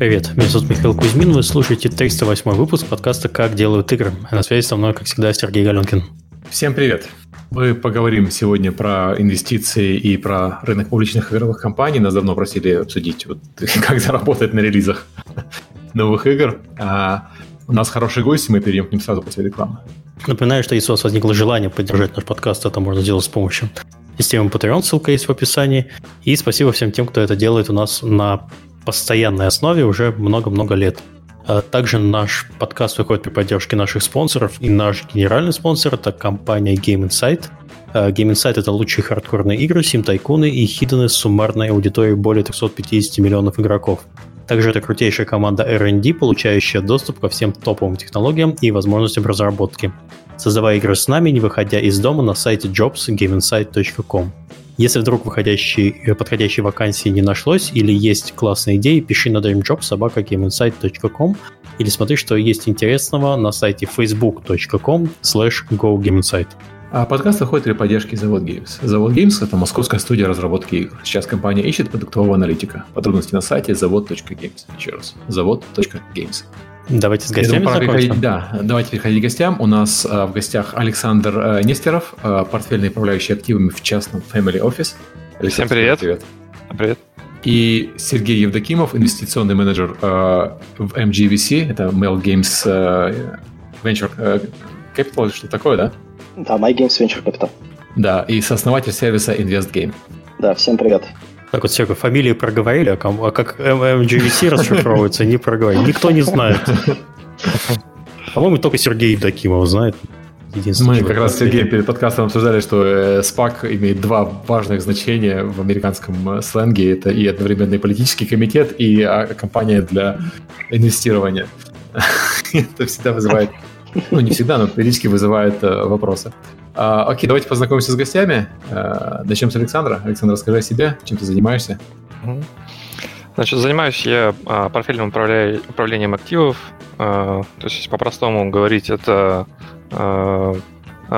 Привет, меня зовут Михаил Кузьмин, вы слушаете 308 выпуск подкаста «Как делают игры». А на связи со мной, как всегда, Сергей Галенкин. Всем привет. Мы поговорим сегодня про инвестиции и про рынок публичных игровых компаний. Нас давно просили обсудить, вот, как заработать на релизах новых игр. А у нас хороший гость, мы перейдем к ним сразу после рекламы. Напоминаю, что если у вас возникло желание поддержать наш подкаст, это можно сделать с помощью системы Patreon, ссылка есть в описании. И спасибо всем тем, кто это делает у нас на постоянной основе уже много-много лет. А также наш подкаст выходит при поддержке наших спонсоров, и наш генеральный спонсор – это компания Game Insight. А, Game Insight – это лучшие хардкорные игры, сим-тайкуны и хиданы с суммарной аудиторией более 350 миллионов игроков. Также это крутейшая команда R&D, получающая доступ ко всем топовым технологиям и возможностям разработки. Создавая игры с нами, не выходя из дома на сайте jobsgameinsight.com. Если вдруг выходящей, э, подходящей вакансии не нашлось или есть классные идеи, пиши на dreamjob.sobaka.gameinsight.com или смотри, что есть интересного на сайте facebook.com slash gogameinsight. А подкаст выходит при поддержке Завод Games. Завод Games – это московская студия разработки игр. Сейчас компания ищет продуктового аналитика. Подробности на сайте завод.games. Еще раз. завод.games. Давайте с гостями думаю, переходить, Да, давайте переходить к гостям. У нас э, в гостях Александр э, Нестеров, э, портфельный управляющий активами в частном Family Office. Александр, Всем привет. Привет. Привет. И Сергей Евдокимов, инвестиционный менеджер э, в MGVC, это Mail Games э, Venture э, Capital, что такое, да? Да, My Games Venture Capital. Да, и сооснователь сервиса InvestGame. Да, всем привет. Так вот, Серега, фамилии проговорили, а, кому, а как MGVC расшифровывается, не проговорили. Никто не знает. По-моему, только Сергей Евдокимов знает. Мы как раз с Сергеем перед подкастом обсуждали, что э, SPAC имеет два важных значения в американском э, сленге. Это и одновременно и политический комитет, и а, компания для инвестирования. Это всегда вызывает, ну не всегда, но периодически вызывает э, вопросы. А, окей, давайте познакомимся с гостями. А, начнем с Александра. Александр, расскажи о себе, чем ты занимаешься. Значит, занимаюсь я а, портфельным управлением активов. То есть, по-простому говорить, это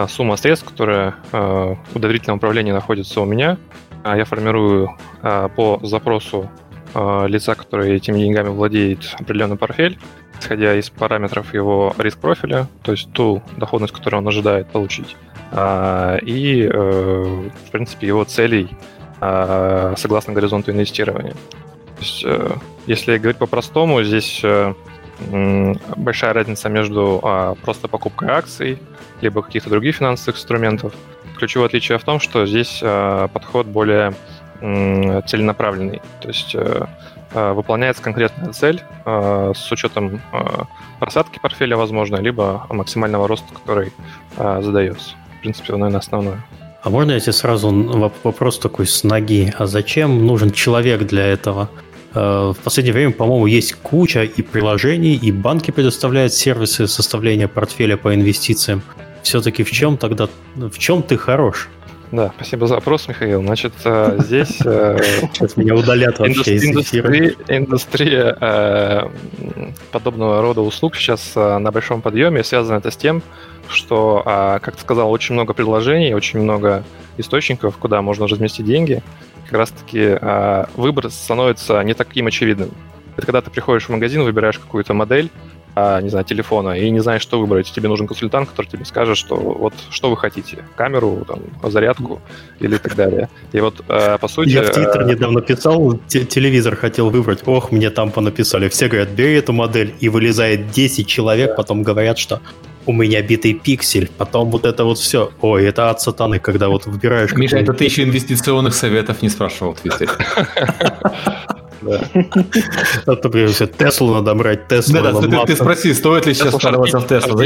сумма средств, которая в доверительном управлении находится у меня. Я формирую по запросу лица, который этими деньгами владеет, определенный портфель, исходя из параметров его риск-профиля, то есть ту доходность, которую он ожидает получить. А, и, э, в принципе, его целей а, согласно горизонту инвестирования. То есть, э, если говорить по-простому, здесь э, большая разница между а, просто покупкой акций, либо каких-то других финансовых инструментов. Ключевое отличие в том, что здесь подход более целенаправленный. То есть выполняется конкретная цель с учетом просадки портфеля, возможно, либо максимального роста, который задается принципе, наверное, основное. А можно я тебе сразу вопрос такой с ноги? А зачем нужен человек для этого? Э, в последнее время, по-моему, есть куча и приложений, и банки предоставляют сервисы составления портфеля по инвестициям. Все-таки в чем тогда, в чем ты хорош? Да, спасибо за вопрос, Михаил. Значит, э, здесь... Э, Сейчас меня удалят вообще индустрия, индустрия подобного рода услуг сейчас на большом подъеме. Связано это с тем, что, а, как ты сказал, очень много предложений, очень много источников, куда можно разместить деньги. Как раз-таки а, выбор становится не таким очевидным. Это когда ты приходишь в магазин, выбираешь какую-то модель, не знаю, телефона, и не знаешь, что выбрать. Тебе нужен консультант, который тебе скажет, что вот что вы хотите. Камеру, там, зарядку или так далее. И вот, по сути... Я в Твиттер недавно писал, телевизор хотел выбрать. Ох, мне там понаписали. Все говорят, бери эту модель. И вылезает 10 человек, потом говорят, что у меня битый пиксель, потом вот это вот все. Ой, это от сатаны, когда вот выбираешь... Миша, это ты еще инвестиционных советов не спрашивал в Твиттере. Например, Теслу надо брать, Теслу Да, да, ты спроси, стоит ли сейчас вкладываться в Теслу.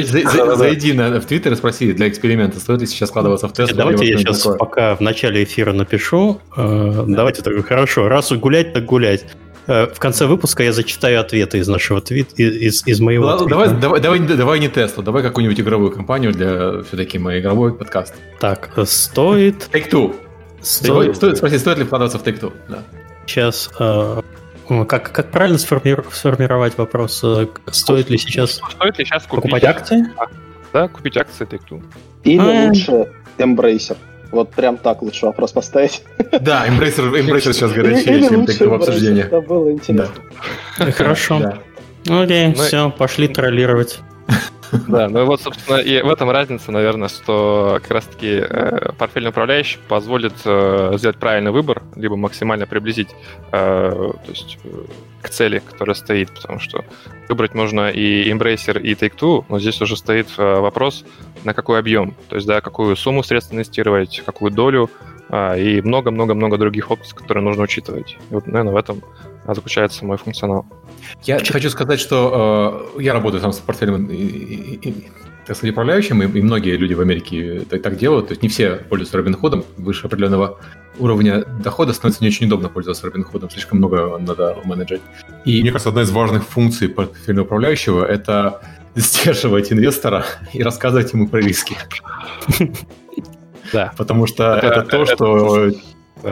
Зайди в Твиттер и спроси для эксперимента, стоит ли сейчас вкладываться в Теслу. Давайте я сейчас пока в начале эфира напишу. Э, давайте так, хорошо, раз гулять, так гулять. Э, в конце выпуска я зачитаю ответы из нашего твита, из, из моего Ладно. Давай, давай, давай, давай не Теслу, давай какую-нибудь игровую компанию для все-таки мой игровой подкаст. Так, э, стоит... Take-Two. Стоит... Стоит, спроси, стоит ли вкладываться в Take-Two? Да. Сейчас... Э, как, как правильно сформировать вопрос? Стоит ли сейчас, стоит ли сейчас купить покупать акции? Да, купить акции Take-Two. Или а... лучше Embracer. Вот прям так лучше вопрос поставить. Да, Embracer, Embracer сейчас горячее, чем в обсуждении. Это было интересно. Хорошо. Окей, все, пошли троллировать. Да, ну вот, собственно, и в этом разница, наверное, что как раз-таки э, портфельный управляющий позволит э, сделать правильный выбор, либо максимально приблизить э, то есть, к цели, которая стоит, потому что выбрать можно и Embracer, и Take-Two, но здесь уже стоит вопрос, на какой объем, то есть, да, какую сумму средств инвестировать, какую долю, э, и много-много-много других опций, которые нужно учитывать. И вот, наверное, в этом заключается мой функционал. Я хочу сказать, что э, я работаю сам с портфелем и, и, и, так сказать, управляющим, и, и многие люди в Америке так, так делают. То есть не все пользуются Робинходом. Выше определенного уровня дохода становится не очень удобно пользоваться Робинходом. Слишком много надо менеджить. И мне кажется, одна из важных функций портфельного управляющего – это сдерживать инвестора и рассказывать ему про риски. Да. Потому что это то, что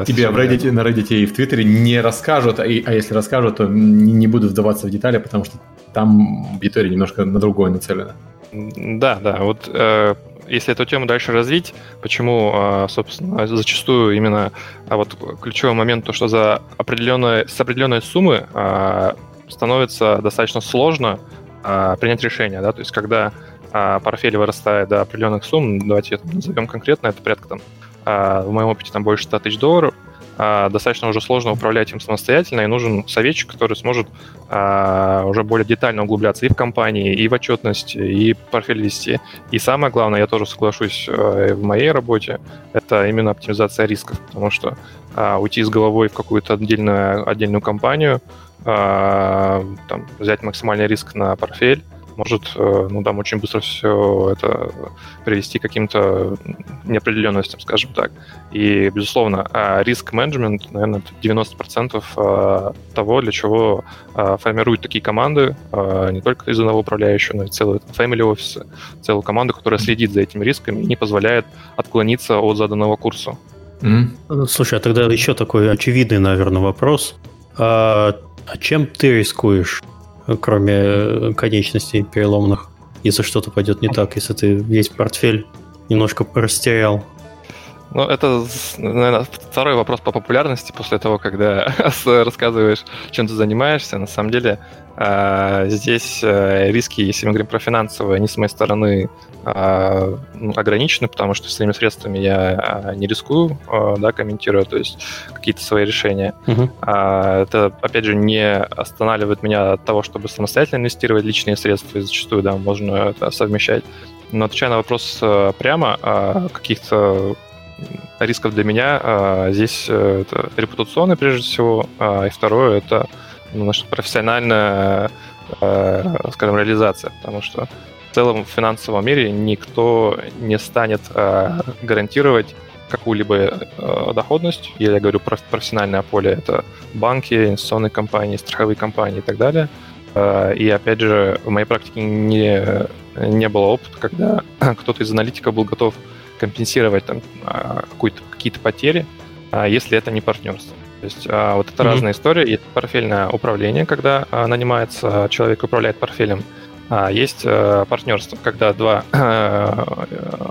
Тебе в Reddit, на Reddit и в Твиттере не расскажут, а, а если расскажут, то не, не буду вдаваться в детали, потому что там аудитория немножко на другое нацелена. Да, да, вот э, если эту тему дальше развить, почему, э, собственно, зачастую именно а вот ключевой момент, то, что за определенные, с определенной суммы э, становится достаточно сложно э, принять решение, да, то есть когда э, портфель вырастает до определенных сумм, давайте это назовем конкретно, это порядка там а, в моем опыте там больше 100 тысяч долларов, а, достаточно уже сложно управлять им самостоятельно, и нужен советчик, который сможет а, уже более детально углубляться и в компании, и в отчетность, и портфель вести. И самое главное, я тоже соглашусь в моей работе, это именно оптимизация рисков, потому что уйти с головой в какую-то отдельную, отдельную компанию, там, взять максимальный риск на портфель, может, э, ну, там очень быстро все это привести к каким-то неопределенностям, скажем так. И, безусловно, а риск-менеджмент, наверное, это 90% э, того, для чего э, формируют такие команды, не только из одного управляющего, но и целые family офисы, целую команду, которая следит за этими рисками и не позволяет отклониться от заданного курса. Mm-hmm. Слушай, а тогда еще такой очевидный, наверное, вопрос. А, а чем ты рискуешь? Кроме э, конечностей переломных, если что-то пойдет не так, если ты весь портфель немножко растерял. Ну, это, наверное, второй вопрос по популярности после того, когда рассказываешь, чем ты занимаешься. На самом деле, а, здесь э, риски, если мы говорим про финансовые, они с моей стороны а, ну, ограничены, потому что своими средствами я а, не рискую, да, комментирую, то есть какие-то свои решения. Uh-huh. Это, опять же, не останавливает меня от того, чтобы самостоятельно инвестировать личные средства, и зачастую, да, можно это совмещать. Но отвечая на вопрос э, прямо, каких-то рисков для меня здесь э, это репутационный, прежде всего, и второе — это ну, наша профессиональная, э, скажем, реализация, потому что в целом в финансовом мире никто не станет э, гарантировать какую-либо э, доходность. Я говорю про профессиональное поле, это банки, инвестиционные компании, страховые компании и так далее. И опять же, в моей практике не, не было опыта, когда кто-то из аналитиков был готов компенсировать там, э, какие-то потери, э, если это не партнерство. То есть а, вот это mm-hmm. разная история. Есть портфельное управление, когда а, нанимается человек, управляет портфелем. А есть а, партнерство, когда два а,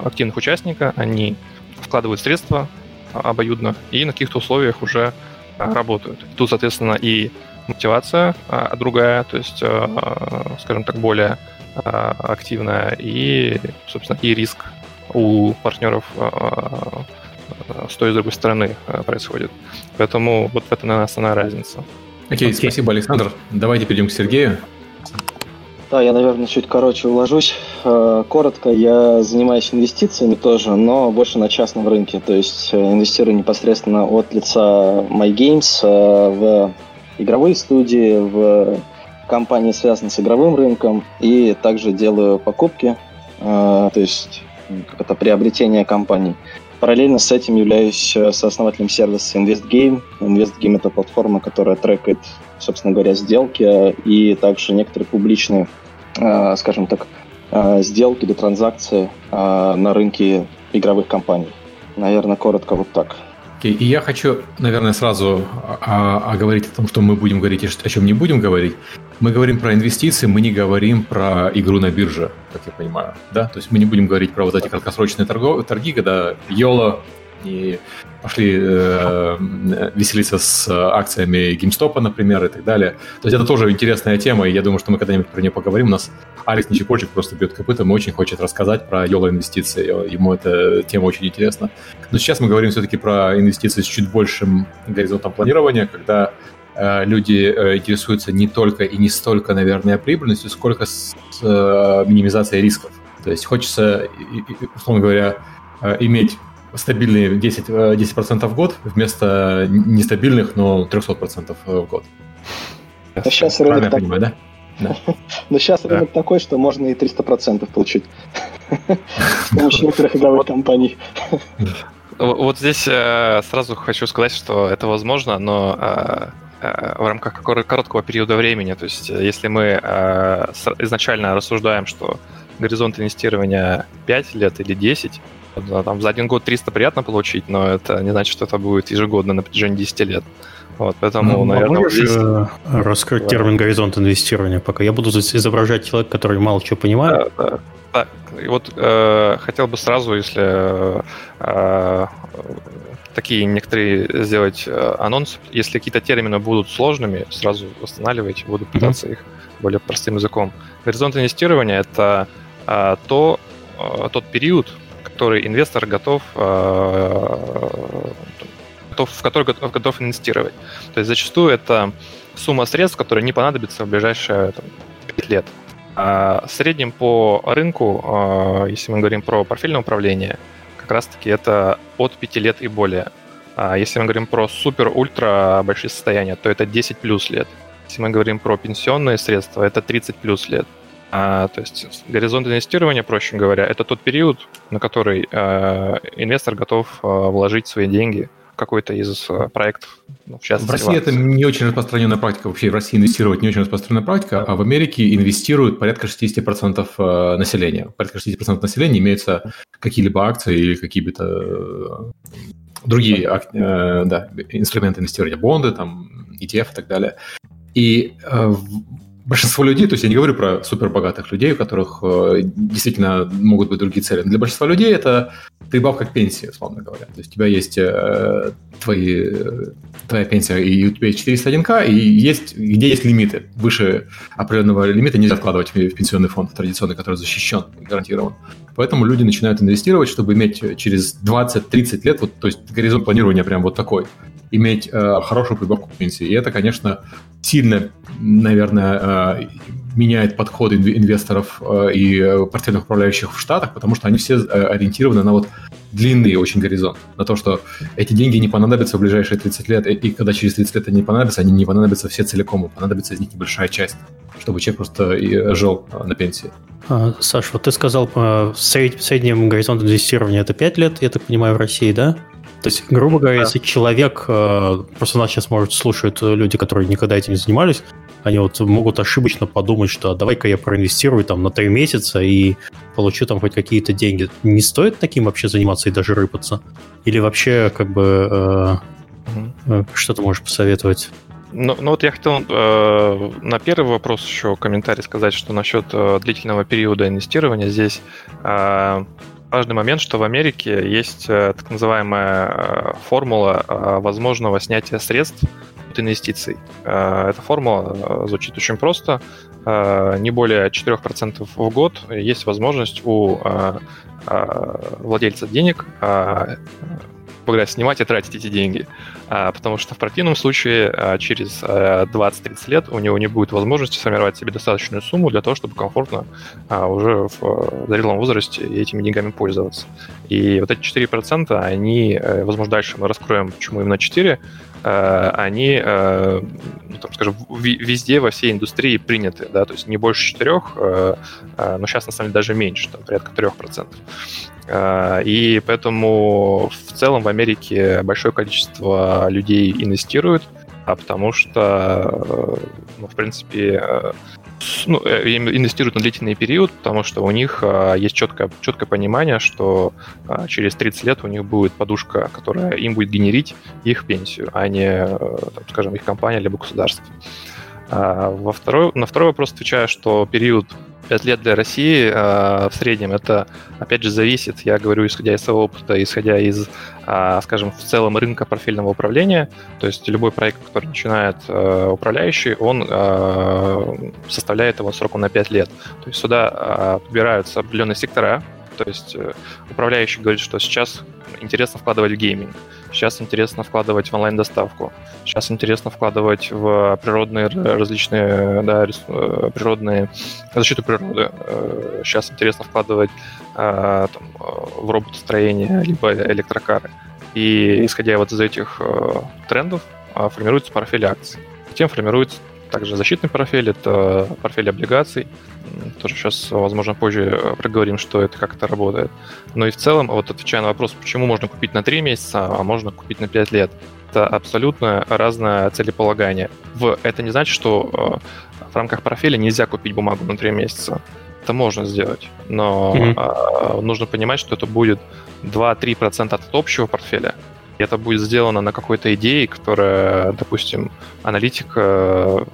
активных участника, они вкладывают средства а, обоюдно и на каких-то условиях уже а, работают. Тут, соответственно, и мотивация а, другая, то есть, а, скажем так, более а, активная, и, собственно, и риск у партнеров а, с той и с другой стороны э, происходит. Поэтому вот в этом, наверное, основная разница. Окей, okay, спасибо, Александр. Давайте перейдем к Сергею. Да, я, наверное, чуть короче уложусь. Э, коротко, я занимаюсь инвестициями тоже, но больше на частном рынке. То есть э, инвестирую непосредственно от лица MyGames в игровые студии, в компании, связанные с игровым рынком, и также делаю покупки, то есть это приобретение компаний. Параллельно с этим являюсь э, сооснователем сервиса InvestGame. InvestGame — это платформа, которая трекает, собственно говоря, сделки э, и также некоторые публичные, э, скажем так, сделки или транзакции на рынке игровых компаний. Наверное, коротко вот так. Okay. И я хочу, наверное, сразу оговорить о том, что мы будем говорить и о чем не будем говорить. Мы говорим про инвестиции, мы не говорим про игру на бирже, как я понимаю. Да? То есть мы не будем говорить про вот эти краткосрочные торги, когда YOLO не пошли э, веселиться с акциями GameStop, например, и так далее. То есть это тоже интересная тема, и я думаю, что мы когда-нибудь про нее поговорим. У нас Алекс Ничепольчик просто бьет копытом и очень хочет рассказать про YOLO инвестиции. Ему эта тема очень интересна. Но сейчас мы говорим все-таки про инвестиции с чуть большим горизонтом планирования, когда э, люди э, интересуются не только и не столько, наверное, прибыльностью, сколько с э, минимизацией рисков. То есть хочется, условно говоря, э, иметь стабильные 10, 10% э, в год вместо нестабильных, но 300% в год. А сейчас рынок так... понимаю, да? Да. Но сейчас рынок такой, что можно и 300% получить с помощью некоторых игровых компаний. Вот здесь э, сразу хочу сказать, что это возможно, но в рамках короткого периода времени. То есть, если мы изначально рассуждаем, что горизонт инвестирования 5 лет или 10, там за один год 300 приятно получить, но это не значит, что это будет ежегодно на протяжении 10 лет. Вот, поэтому, ну, наверное, можешь здесь... Э, раскрыть да. термин горизонт инвестирования, пока я буду изображать человека, который мало чего понимает. Да, да. да. И вот э, хотел бы сразу, если э, такие некоторые сделать э, анонс, если какие-то термины будут сложными, сразу останавливайте, буду пытаться mm-hmm. их более простым языком. Горизонт инвестирования это э, то, э, тот период, который инвестор готов, э, готов в который готов, готов инвестировать. То есть зачастую это сумма средств, которая не понадобится в ближайшие там, 5 лет. А в среднем по рынку, э, если мы говорим про портфельное управление, как раз-таки это от 5 лет и более. А если мы говорим про супер-ультра большие состояния, то это 10 плюс лет. Если мы говорим про пенсионные средства, это 30 плюс лет. А, то есть горизонт инвестирования, проще говоря, это тот период, на который э, инвестор готов э, вложить свои деньги в какой-то из э, проектов. Ну, в, в России это не очень распространенная практика. Вообще в России инвестировать не очень распространенная практика, а в Америке инвестируют порядка 60% э, населения. Порядка 60% населения имеются какие-либо акции или какие-то э, другие э, да, инструменты инвестирования, бонды, там, ETF и так далее. И э, большинство людей, то есть я не говорю про супербогатых людей, у которых э, действительно могут быть другие цели. Для большинства людей это прибавка к пенсии, условно говоря. То есть у тебя есть э, твои, твоя пенсия, и у тебя есть 401к, и есть, где есть лимиты. Выше определенного лимита нельзя вкладывать в пенсионный фонд традиционный, который защищен, гарантирован. Поэтому люди начинают инвестировать, чтобы иметь через 20-30 лет, вот, то есть горизонт планирования прям вот такой, иметь э, хорошую прибавку к пенсии. И это, конечно, сильно, наверное, э, меняет подходы инвесторов э, и э, портфельных управляющих в Штатах, потому что они все ориентированы на вот длинный очень горизонт, на то, что эти деньги не понадобятся в ближайшие 30 лет, и когда через 30 лет они понадобятся, они не понадобятся все целиком, и понадобится из них небольшая часть, чтобы человек просто жил на пенсии. А, Саш, вот ты сказал, сред, среднем горизонт инвестирования это 5 лет, я так понимаю, в России, да? То есть, грубо говоря, да. если человек, э, просто нас сейчас, может, слушают люди, которые никогда этим не занимались, они вот могут ошибочно подумать, что «А давай-ка я проинвестирую там на 3 месяца и получу там хоть какие-то деньги. Не стоит таким вообще заниматься и даже рыпаться? Или вообще, как бы, э, угу. что ты можешь посоветовать? Ну, ну вот я хотел э, на первый вопрос еще комментарий сказать, что насчет э, длительного периода инвестирования здесь э, важный момент, что в Америке есть э, так называемая э, формула э, возможного снятия средств от инвестиций. Эта формула звучит очень просто. Не более 4% в год есть возможность у владельца денег говоря, снимать и тратить эти деньги. А, потому что в противном случае а, через 20-30 лет у него не будет возможности сформировать себе достаточную сумму для того, чтобы комфортно а, уже в зрелом возрасте этими деньгами пользоваться. И вот эти 4%, они, э, возможно, дальше мы раскроем, почему именно 4, э, они, э, ну, так скажем, везде, во всей индустрии приняты, да, то есть не больше 4, но сейчас, на самом деле, даже меньше, там, порядка 3%. А, и поэтому в целом в Америке большое количество людей инвестируют, а потому что, ну, в принципе, э, ну, э, инвестируют на длительный период, потому что у них а, есть четкое, четкое понимание, что а, через 30 лет у них будет подушка, которая им будет генерить их пенсию, а не, э, там, скажем, их компания либо государство. Во второй, на второй вопрос отвечаю, что период 5 лет для России э, в среднем это, опять же, зависит, я говорю, исходя из своего опыта, исходя из, э, скажем, в целом рынка портфельного управления. То есть любой проект, который начинает э, управляющий, он э, составляет его сроком на 5 лет. То есть сюда э, подбираются определенные сектора, то есть э, управляющий говорит, что сейчас интересно вкладывать в гейминг, сейчас интересно вкладывать в онлайн-доставку, сейчас интересно вкладывать в природные различные, да, э, природные, защиту природы, сейчас э, интересно вкладывать там, в роботостроение, либо электрокары. И исходя вот из этих трендов, формируется портфель акций. Затем формируется также защитный портфель, это портфель облигаций. Тоже сейчас, возможно, позже э, проговорим, что это, как это работает. Но и в целом, вот отвечая на вопрос, почему можно купить на 3 месяца, а можно купить на 5 лет, это абсолютно разное целеполагание. В, это не значит, что э, в рамках портфеля нельзя купить бумагу на 3 месяца. Это можно сделать, но mm-hmm. нужно понимать, что это будет 2-3% от общего портфеля, и это будет сделано на какой-то идее, которая, допустим, аналитик э,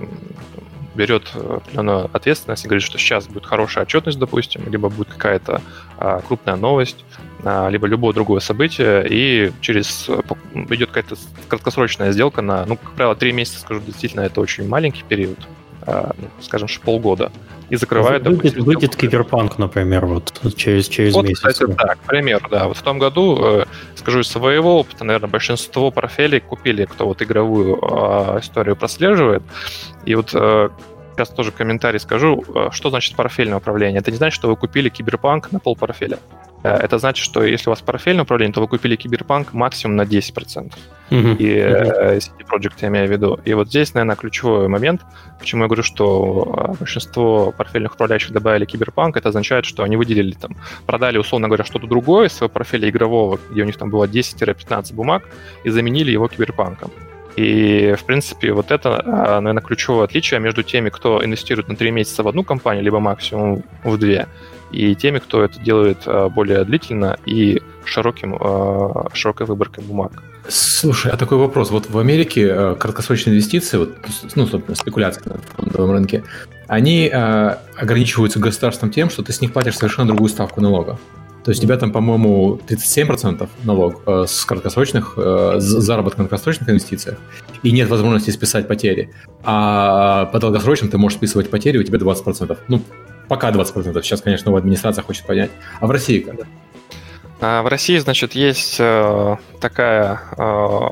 берет определенную ответственность и говорит, что сейчас будет хорошая отчетность, допустим, либо будет какая-то а, крупная новость, а, либо любое другое событие, и через идет какая-то краткосрочная сделка на, ну, как правило, три месяца, скажу, действительно, это очень маленький период, скажем, полгода и закрывает, выйдет, допустим... Выйдет киберпанк, например, вот через, через вот, месяц. Кстати, да, к примеру, да. Вот в том году, э, скажу из своего опыта, наверное, большинство портфелей купили, кто вот игровую э, историю прослеживает. И вот э, сейчас тоже комментарий скажу, э, что значит портфельное управление. Это не значит, что вы купили киберпанк на пол портфеля. Э, это значит, что если у вас портфельное управление, то вы купили киберпанк максимум на 10%. Uh-huh. И uh-huh. CD Projekt я имею в виду. И вот здесь, наверное, ключевой момент, почему я говорю, что э, большинство портфельных управляющих добавили киберпанк, это означает, что они выделили там, продали, условно говоря, что-то другое из своего портфеля игрового, где у них там было 10-15 бумаг, и заменили его киберпанком. И, в принципе, вот это, а, наверное, ключевое отличие между теми, кто инвестирует на 3 месяца в одну компанию, либо максимум в две, и теми, кто это делает а, более длительно и широким, а, широкой выборкой бумаг. Слушай, а такой вопрос. Вот в Америке краткосрочные инвестиции, вот, ну, собственно, спекуляции на фондовом рынке, они ограничиваются государством тем, что ты с них платишь совершенно другую ставку налога. То есть у тебя там, по-моему, 37% налог э, с краткосрочных, э, заработка на краткосрочных инвестициях, и нет возможности списать потери. А по долгосрочным ты можешь списывать потери, у тебя 20%. Ну, пока 20%. Сейчас, конечно, новая администрация хочет понять. А в России как? А в России, значит, есть э, такая э,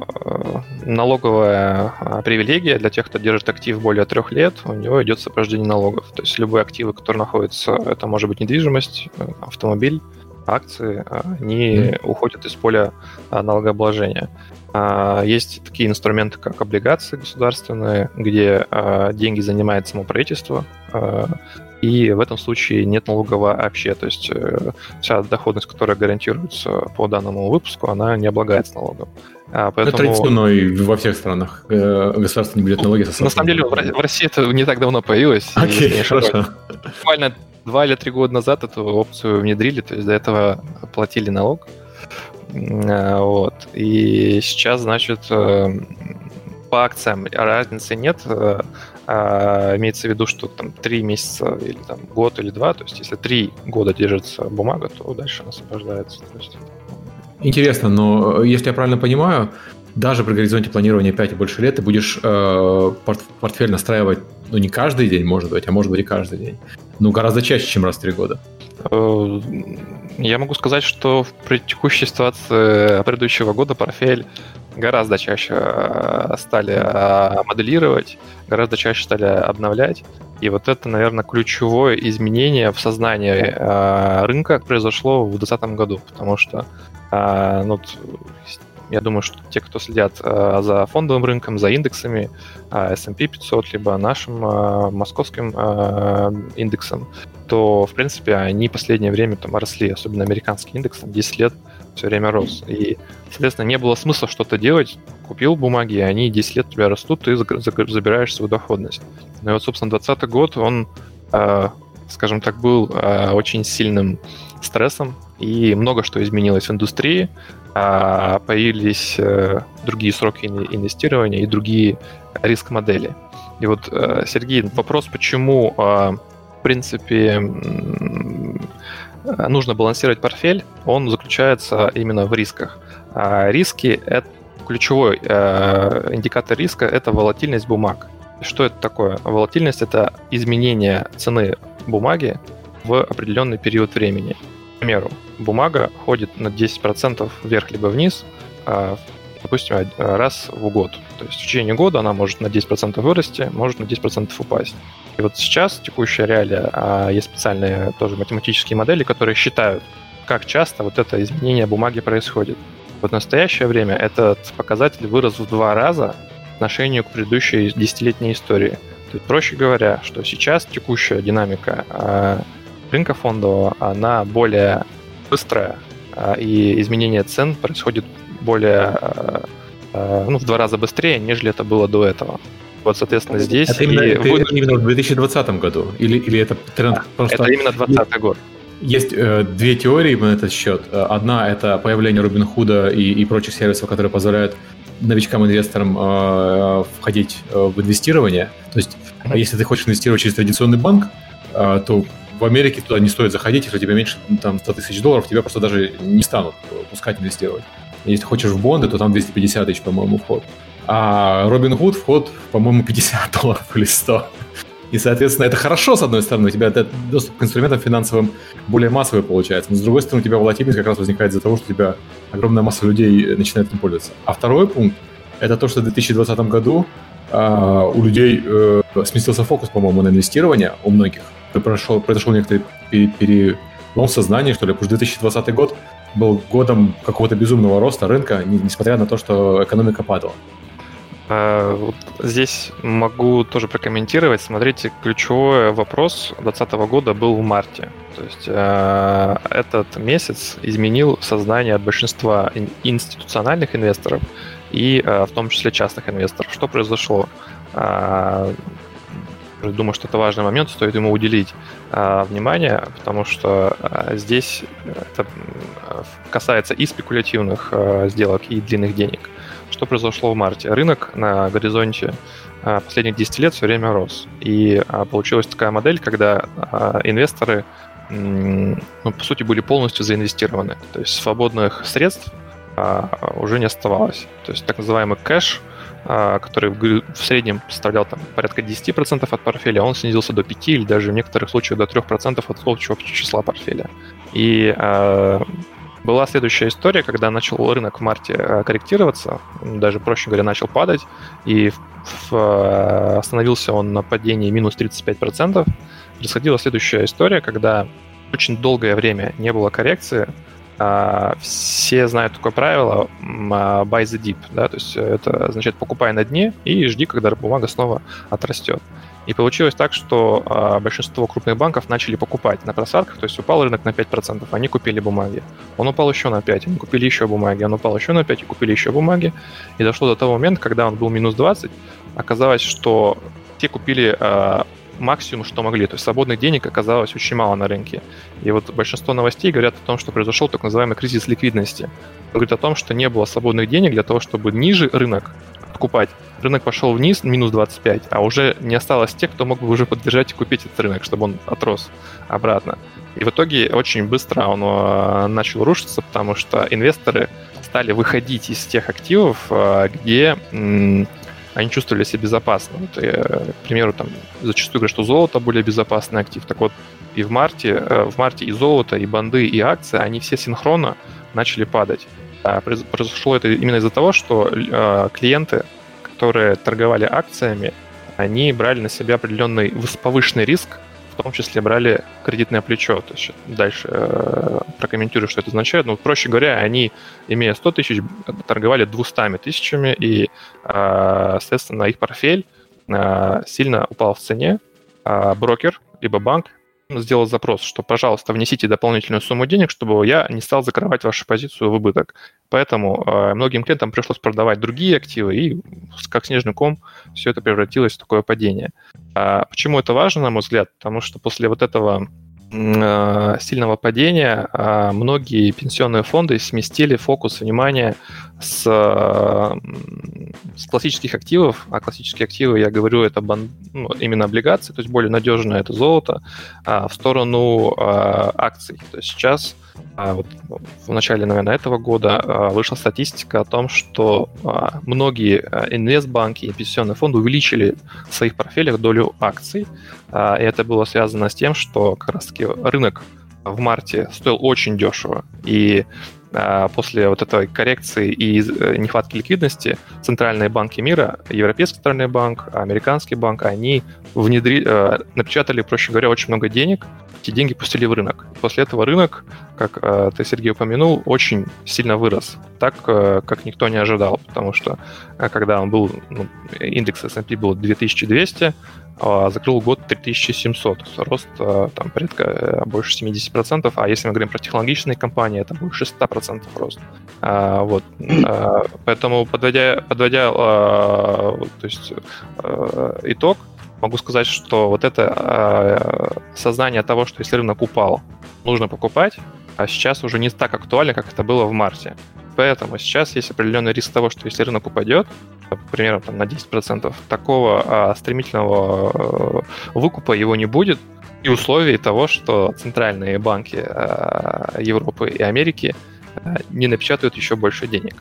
налоговая э, привилегия для тех, кто держит актив более трех лет, у него идет сопровождение налогов. То есть любые активы, которые находятся, это может быть недвижимость, автомобиль, акции, они mm. уходят из поля налогообложения. Есть такие инструменты, как облигации государственные, где деньги занимает само правительство, и в этом случае нет налога вообще. То есть э, вся доходность, которая гарантируется по данному выпуску, она не облагается налогом. А, поэтому... Это традиционно и во всех странах э, государство не берет налоги. Со На самом деле в России это не так давно появилось. Окей, okay, хорошо. Буквально два или три года назад эту опцию внедрили, то есть до этого платили налог. А, вот. И сейчас, значит, э, по акциям разницы нет. А, имеется в виду, что там три месяца или там год или два, то есть если три года держится бумага, то дальше она освобождается. Есть... Интересно, но э, если я правильно понимаю, даже при горизонте планирования 5 и больше лет ты будешь э, портфель настраивать, ну, не каждый день, может быть, а может быть и каждый день. Ну, гораздо чаще, чем раз в три года. Э, я могу сказать, что при текущей ситуации предыдущего года портфель гораздо чаще э, стали э, моделировать, гораздо чаще стали обновлять. И вот это, наверное, ключевое изменение в сознании рынка произошло в 2020 году, потому что ну, я думаю, что те, кто следят э, за фондовым рынком, за индексами э, S&P 500, либо нашим э, московским э, индексом, то, в принципе, они последнее время там росли, особенно американский индекс, там 10 лет все время рос. И, соответственно, не было смысла что-то делать. Купил бумаги, и они 10 лет у тебя растут, ты забираешь свою доходность. Ну и вот, собственно, 2020 год, он, э, скажем так, был э, очень сильным стрессом, и много что изменилось в индустрии. А, появились э, другие сроки инвестирования и другие риск-модели. И вот, э, Сергей, вопрос, почему а, принципе, нужно балансировать портфель, он заключается именно в рисках. А риски — это ключевой э, индикатор риска — это волатильность бумаг. Что это такое? Волатильность — это изменение цены бумаги в определенный период времени. Примеру, бумага ходит на 10% вверх либо вниз, а, допустим, раз в год. То есть в течение года она может на 10% вырасти, может на 10% упасть. И вот сейчас, текущая реалия, а, есть специальные тоже математические модели, которые считают, как часто вот это изменение бумаги происходит. Вот в настоящее время этот показатель вырос в два раза в отношению к предыдущей десятилетней истории. То есть, проще говоря, что сейчас текущая динамика а, рынка фондового, она более быстрая, а, и изменение цен происходит более, ну, в два раза быстрее, нежели это было до этого. Вот, соответственно, здесь... Это именно, это вы... именно в 2020 году? Или, или это тренд просто... Это именно 2020 год. Есть э, две теории на этот счет. Одна — это появление Робин Худа и, и прочих сервисов, которые позволяют новичкам-инвесторам э, входить э, в инвестирование. То есть, если ты хочешь инвестировать через традиционный банк, э, то в Америке туда не стоит заходить, если у тебя меньше там, 100 тысяч долларов, тебя просто даже не станут пускать инвестировать. Если хочешь в бонды, то там 250 тысяч, по-моему, вход. А Robin Hood вход, по-моему, 50 долларов или 100. И, соответственно, это хорошо, с одной стороны, у тебя доступ к инструментам финансовым более массовый получается, но с другой стороны, у тебя волатильность как раз возникает из-за того, что у тебя огромная масса людей начинает этим пользоваться. А второй пункт — это то, что в 2020 году а, у людей э, сместился фокус, по-моему, на инвестирование у многих. Произошел, произошел некоторый перелом сознания, что ли, потому что 2020 год был годом какого-то безумного роста рынка, несмотря на то, что экономика падала. А, вот здесь могу тоже прокомментировать. Смотрите, ключевой вопрос 2020 года был в марте. То есть э, этот месяц изменил сознание большинства институциональных инвесторов и э, в том числе частных инвесторов. Что произошло? Думаю, что это важный момент, стоит ему уделить э, внимание, потому что э, здесь это касается и спекулятивных э, сделок, и длинных денег. Что произошло в марте? Рынок на горизонте а, последних 10 лет все время рос. И а, получилась такая модель, когда а, инвесторы, ну, по сути, были полностью заинвестированы. То есть свободных средств уже не оставалось. То есть так называемый кэш, который в среднем составлял там, порядка 10% от портфеля, он снизился до 5 или даже в некоторых случаях до 3% от общего числа портфеля. И была следующая история, когда начал рынок в марте э, корректироваться, даже, проще говоря, начал падать, и в, э, остановился он на падении минус 35%. Происходила следующая история, когда очень долгое время не было коррекции, а, все знают такое правило а, buy the dip, да, то есть это означает покупай на дне и жди, когда бумага снова отрастет. И получилось так, что а, большинство крупных банков начали покупать на просадках, то есть упал рынок на 5%, они купили бумаги. Он упал еще на 5, они купили еще бумаги, он упал еще на 5 и купили еще бумаги. И дошло до того момента, когда он был минус 20, оказалось, что те купили а, максимум, что могли. То есть свободных денег оказалось очень мало на рынке. И вот большинство новостей говорят о том, что произошел так называемый кризис ликвидности. Говорит о том, что не было свободных денег для того, чтобы ниже рынок покупать. Рынок пошел вниз, минус 25, а уже не осталось тех, кто мог бы уже поддержать и купить этот рынок, чтобы он отрос обратно. И в итоге очень быстро он э, начал рушиться, потому что инвесторы стали выходить из тех активов, э, где они чувствовали себя безопасно. Вот, э, к примеру, там зачастую говорят, что золото более безопасный актив. Так вот, и в марте, в марте и золото, и банды, и акции, они все синхронно начали падать. А произошло это именно из-за того, что э, клиенты, которые торговали акциями, они брали на себя определенный повышенный риск, в том числе брали кредитное плечо. То есть дальше э, прокомментирую, что это означает. Ну, проще говоря, они, имея 100 тысяч, торговали 200 тысячами, и, э, соответственно, их портфель э, сильно упал в цене. А брокер, либо банк сделал запрос, что, пожалуйста, внесите дополнительную сумму денег, чтобы я не стал закрывать вашу позицию в убыток. Поэтому э, многим клиентам пришлось продавать другие активы, и как снежный ком все это превратилось в такое падение. А почему это важно, на мой взгляд? Потому что после вот этого э, сильного падения э, многие пенсионные фонды сместили фокус внимания с, с классических активов, а классические активы, я говорю, это бан, ну, именно облигации, то есть более надежное это золото, в сторону акций. То есть сейчас а вот в начале, наверное, этого года а, вышла статистика о том, что а, многие инвестбанки и пенсионные фонды увеличили в своих портфелях долю акций. И это было связано с тем, что как раз-таки рынок в марте стоил очень дешево. И после вот этой коррекции и э, нехватки ликвидности центральные банки мира, Европейский центральный банк, Американский банк, они внедри... Напечатали, проще говоря, очень много денег, эти деньги пустили в рынок. После этого рынок, как э, ты, Сергей, упомянул, очень сильно вырос. Так, э, как никто не ожидал, потому что э, когда он был, ну, индекс S&P был 2200, а закрыл год 3700. Рост э, там порядка э, больше 70%, а если мы говорим про технологичные компании, это больше 100% рост. А, вот. А, поэтому, подводя, подводя а, то есть, итог, могу сказать, что вот это э, сознание того, что если рынок упал, нужно покупать, а сейчас уже не так актуально, как это было в марте. Поэтому сейчас есть определенный риск того, что если рынок упадет, примерно там, на 10%, такого а, стремительного а, выкупа его не будет, и условий того, что центральные банки а, Европы и Америки а, не напечатают еще больше денег.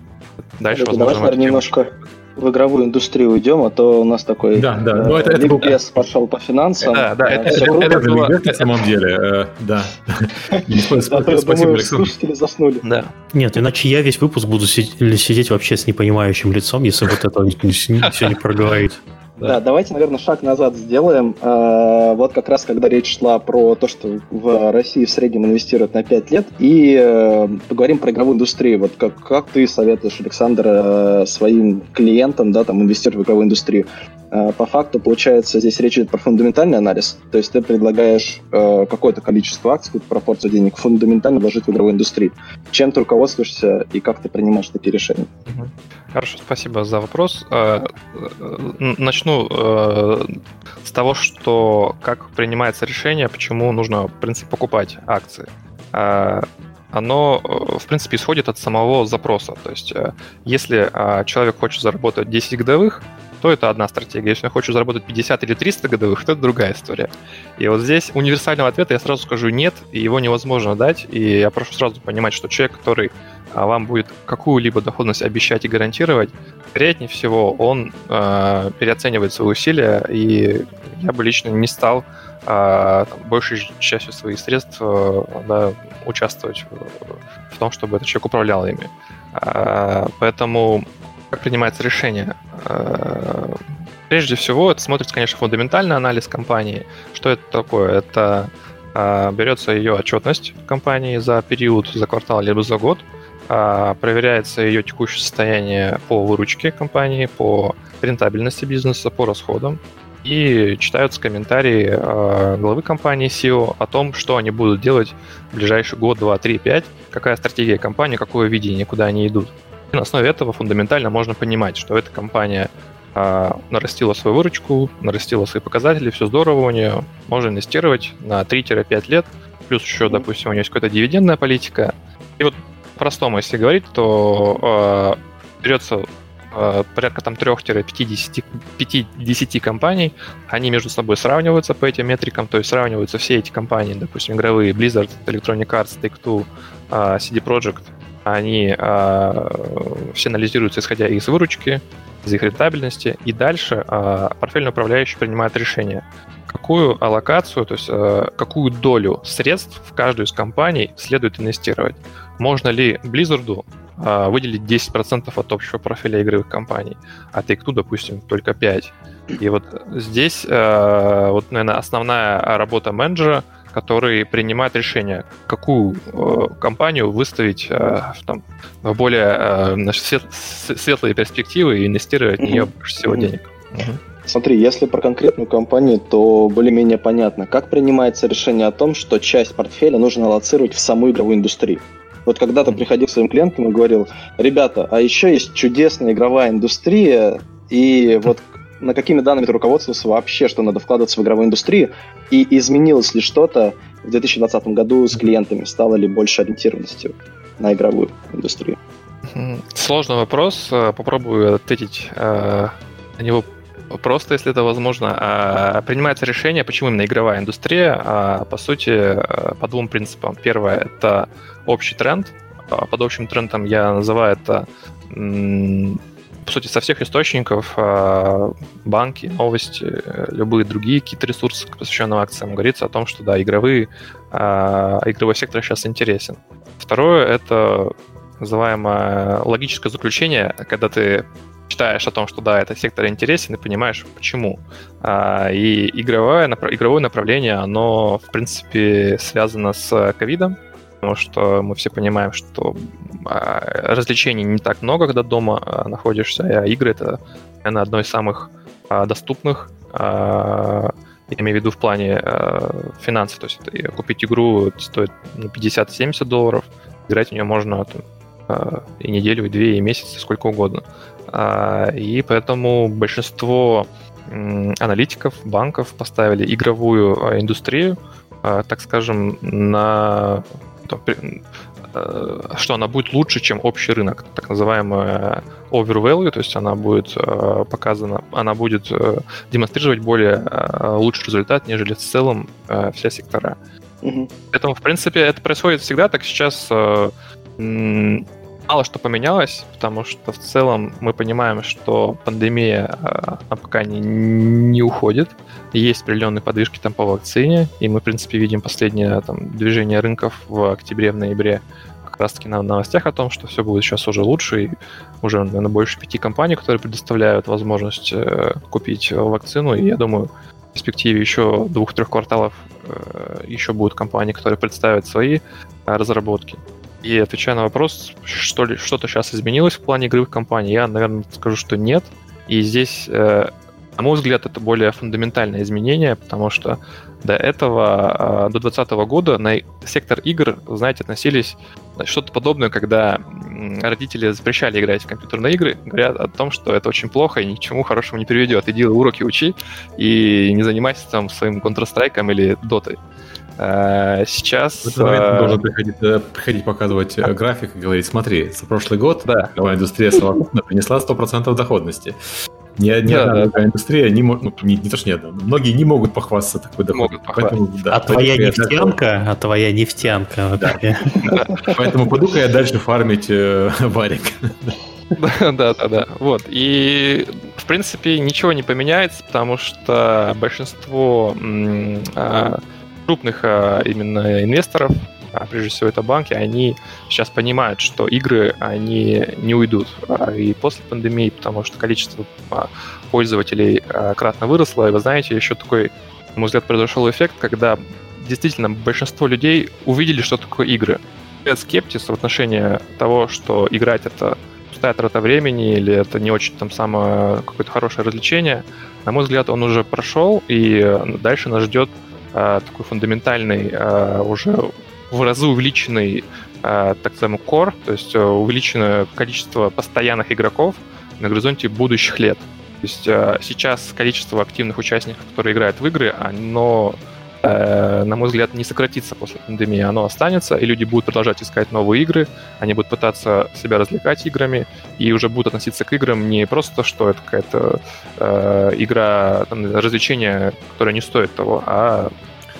Дальше, Это возможно, давай, немножко в игровую индустрию уйдем, а то у нас такой да, да. Ну, это, это был... пошел по финансам. Да, да, это, это, это, это было... на самом деле, э, да. Спасибо, Слушатели заснули. Да. Нет, иначе я весь выпуск буду сидеть вообще с непонимающим лицом, если вот это все не проговорить. Да. да, давайте, наверное, шаг назад сделаем. А, вот как раз, когда речь шла про то, что в России в среднем инвестируют на 5 лет, и э, поговорим про игровую индустрию. Вот как, как ты советуешь, Александр, э, своим клиентам, да, там, инвестировать в игровую индустрию? А, по факту, получается, здесь речь идет про фундаментальный анализ. То есть ты предлагаешь э, какое-то количество акций, какую-то пропорцию денег фундаментально вложить в игровую индустрию. Чем ты руководствуешься и как ты принимаешь такие решения? Хорошо, спасибо за вопрос. Э, э, начну э, с того, что как принимается решение, почему нужно, в принципе, покупать акции оно, в принципе, исходит от самого запроса. То есть, если человек хочет заработать 10 годовых, то это одна стратегия. Если он хочет заработать 50 или 300 годовых, то это другая история. И вот здесь универсального ответа я сразу скажу нет, и его невозможно дать. И я прошу сразу понимать, что человек, который а вам будет какую-либо доходность обещать и гарантировать, вероятнее всего он э, переоценивает свои усилия, и я бы лично не стал э, большей частью своих средств э, да, участвовать в, в том, чтобы этот человек управлял ими. Э, поэтому как принимается решение? Э, прежде всего, это смотрится, конечно, фундаментальный анализ компании. Что это такое? Это э, берется ее отчетность компании за период, за квартал, либо за год, а, проверяется ее текущее состояние по выручке компании, по рентабельности бизнеса, по расходам. И читаются комментарии а, главы компании SEO о том, что они будут делать в ближайший год, два, три, пять, какая стратегия компании, какое видение, куда они идут. И на основе этого фундаментально можно понимать, что эта компания а, нарастила свою выручку, нарастила свои показатели, все здорово у нее, можно инвестировать на 3-5 лет, плюс еще, допустим, у нее есть какая-то дивидендная политика. И вот по-простому, если говорить, то э, берется э, порядка там 3-50 компаний, они между собой сравниваются по этим метрикам, то есть сравниваются все эти компании, допустим, игровые, Blizzard, Electronic Arts, Take-Two, э, CD Projekt, они э, все анализируются исходя из выручки, из их рентабельности, и дальше э, портфельный управляющий принимает решение, какую аллокацию, то есть э, какую долю средств в каждую из компаний следует инвестировать. Можно ли Blizzard э, выделить 10% от общего профиля игровых компаний, а Take-Two, допустим, только 5%. И вот здесь, э, вот, наверное, основная работа менеджера, который принимает решение, какую э, компанию выставить э, там, в более э, значит, свет, светлые перспективы и инвестировать в нее больше всего денег. Смотри, если про конкретную компанию, то более-менее понятно, как принимается решение о том, что часть портфеля нужно аллоцировать в саму игровую индустрию. Вот когда-то приходил к своим клиентам и говорил, ребята, а еще есть чудесная игровая индустрия, и вот на какими данными ты руководствовался вообще, что надо вкладываться в игровую индустрию, и изменилось ли что-то в 2020 году с клиентами, стало ли больше ориентированностью на игровую индустрию? Сложный вопрос, э, попробую ответить э, на него просто, если это возможно. А, принимается решение, почему именно игровая индустрия, а, по сути, э, по двум принципам. Первое — это общий тренд. Под общим трендом я называю это по сути, со всех источников, а, банки, новости, любые другие какие-то ресурсы, посвященные акциям, говорится о том, что, да, игровые, а, игровой сектор сейчас интересен. Второе — это называемое логическое заключение, когда ты читаешь о том, что да, этот сектор интересен, и понимаешь, почему. А, и игровое, игровое направление, оно, в принципе, связано с ковидом, потому что мы все понимаем, что а, развлечений не так много, когда дома а, находишься, а игры это, наверное, одно из самых а, доступных, я имею в виду в плане финансов, то есть купить игру стоит 50-70 ну, долларов, играть в нее можно и неделю, и две, и месяц, и сколько угодно. И поэтому большинство аналитиков, банков поставили игровую индустрию, так скажем, на Э, что она будет лучше, чем общий рынок, так называемая overvalue, то есть она будет э, показана, она будет э, демонстрировать более лучший результат, нежели в целом вся сектора. Угу. Поэтому, в принципе, это происходит всегда, так сейчас мало что поменялось, потому что в целом мы понимаем, что пандемия она пока не, не уходит. Есть определенные подвижки там по вакцине, и мы, в принципе, видим последнее там, движение рынков в октябре, в ноябре как раз-таки на новостях о том, что все будет сейчас уже лучше, и уже, наверное, больше пяти компаний, которые предоставляют возможность э, купить вакцину, и я думаю, в перспективе еще двух-трех кварталов э, еще будут компании, которые представят свои э, разработки. И отвечая на вопрос, что ли, что-то сейчас изменилось в плане игровых компаний, я, наверное, скажу, что нет. И здесь э, на мой взгляд, это более фундаментальное изменение, потому что до этого, а, до 2020 года на сектор игр, знаете, относились что-то подобное, когда родители запрещали играть в компьютерные игры, говорят о том, что это очень плохо и ни к чему хорошему не приведет. Иди уроки учи и не занимайся там своим Counter-Strike или Дотой. А, сейчас... В этот момент а, должен приходить, э, приходить показывать э, график и говорить, смотри, за прошлый год да. индустрия совокупно принесла 100% доходности. Ни, ни да, одна да. индустрия не может, ну, не, не то, что ни одна, многие не могут похвастаться такой доходом. Поэтому, да, а твоя нефтянка, а твоя нефтянка. Поэтому пойду-ка я дальше фармить э, варик. Да, да, да, да. Вот. И, в принципе, ничего не поменяется, потому что большинство а, крупных а, именно инвесторов а прежде всего это банки, они сейчас понимают, что игры, они не уйдут. А, и после пандемии, потому что количество а, пользователей кратно выросло, и вы знаете, еще такой, на мой взгляд, произошел эффект, когда действительно большинство людей увидели, что такое игры. Скептиз в отношении того, что играть это пустая трата времени или это не очень там самое какое-то хорошее развлечение, на мой взгляд, он уже прошел, и дальше нас ждет э, такой фундаментальный э, уже в разы увеличенный э, так называемый core, то есть э, увеличенное количество постоянных игроков на горизонте будущих лет. То есть сейчас количество активных участников, которые играют в игры, оно, на мой взгляд, не сократится после пандемии. Оно останется, и люди будут продолжать искать новые игры, они будут пытаться себя развлекать играми, и уже будут относиться к играм не просто, что это какая-то э, игра, там, развлечение, которое не стоит того, а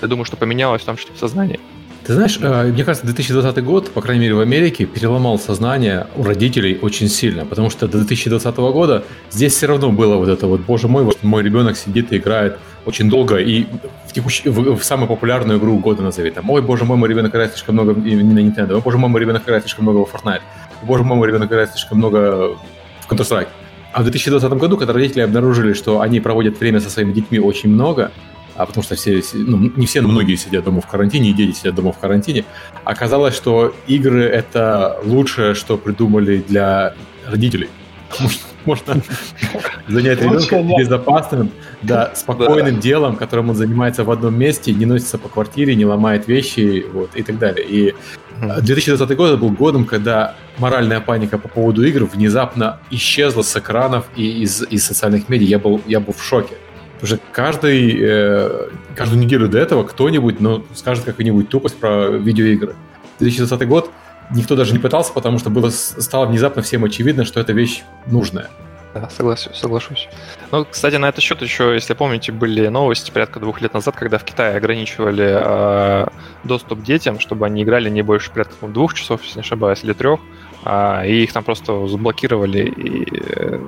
я думаю, что поменялось в том числе в сознании. Ты знаешь, э, мне кажется, 2020 год, по крайней мере в Америке, переломал сознание у родителей очень сильно, потому что до 2020 года здесь все равно было вот это вот, боже мой, вот мой ребенок сидит и играет очень долго и в, текущ... в, в самую популярную игру года назови. Там, ой, боже мой, мой ребенок играет слишком много на Nintendo, ой, боже мой, мой ребенок играет слишком много в Fortnite, боже мой, мой ребенок играет слишком много в Counter-Strike. А в 2020 году, когда родители обнаружили, что они проводят время со своими детьми очень много, а потому что все, ну, не все, но многие сидят дома в карантине, и дети сидят дома в карантине. Оказалось, что игры — это лучшее, что придумали для родителей. можно занять ребенка безопасным, да, спокойным делом, которым он занимается в одном месте, не носится по квартире, не ломает вещи, вот, и так далее. И 2020 год был годом, когда моральная паника по поводу игр внезапно исчезла с экранов и из, из социальных медиа. Я был, я был в шоке. Что каждый, э, каждую неделю до этого кто-нибудь ну, скажет какую-нибудь тупость про видеоигры. 2020 год никто даже не пытался, потому что было, стало внезапно всем очевидно, что эта вещь нужная. Да, согласен, соглашусь. Ну, кстати, на этот счет еще, если помните, были новости порядка двух лет назад, когда в Китае ограничивали э, доступ детям, чтобы они играли не больше порядка двух часов, если не ошибаюсь, или трех, а, и их там просто заблокировали, и э,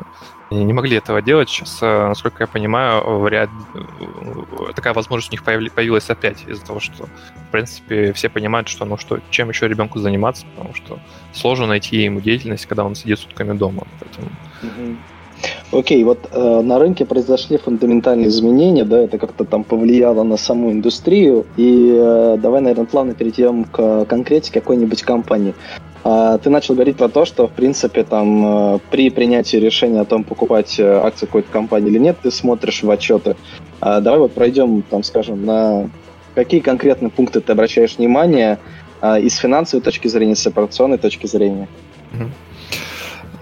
не могли этого делать. Сейчас, э, насколько я понимаю, вариант, э, такая возможность у них появилась опять из-за того, что, в принципе, все понимают, что, ну что, чем еще ребенку заниматься, потому что сложно найти ему деятельность, когда он сидит сутками дома. Поэтому... Окей, okay, вот э, на рынке произошли фундаментальные изменения, да, это как-то там повлияло на саму индустрию, и э, давай, наверное, плавно перейдем к конкретике какой-нибудь компании. А, ты начал говорить про то, что, в принципе, там э, при принятии решения о том, покупать э, акции какой-то компании или нет, ты смотришь в отчеты. А, давай вот пройдем, там, скажем, на какие конкретные пункты ты обращаешь внимание а, из финансовой точки зрения, с операционной точки зрения.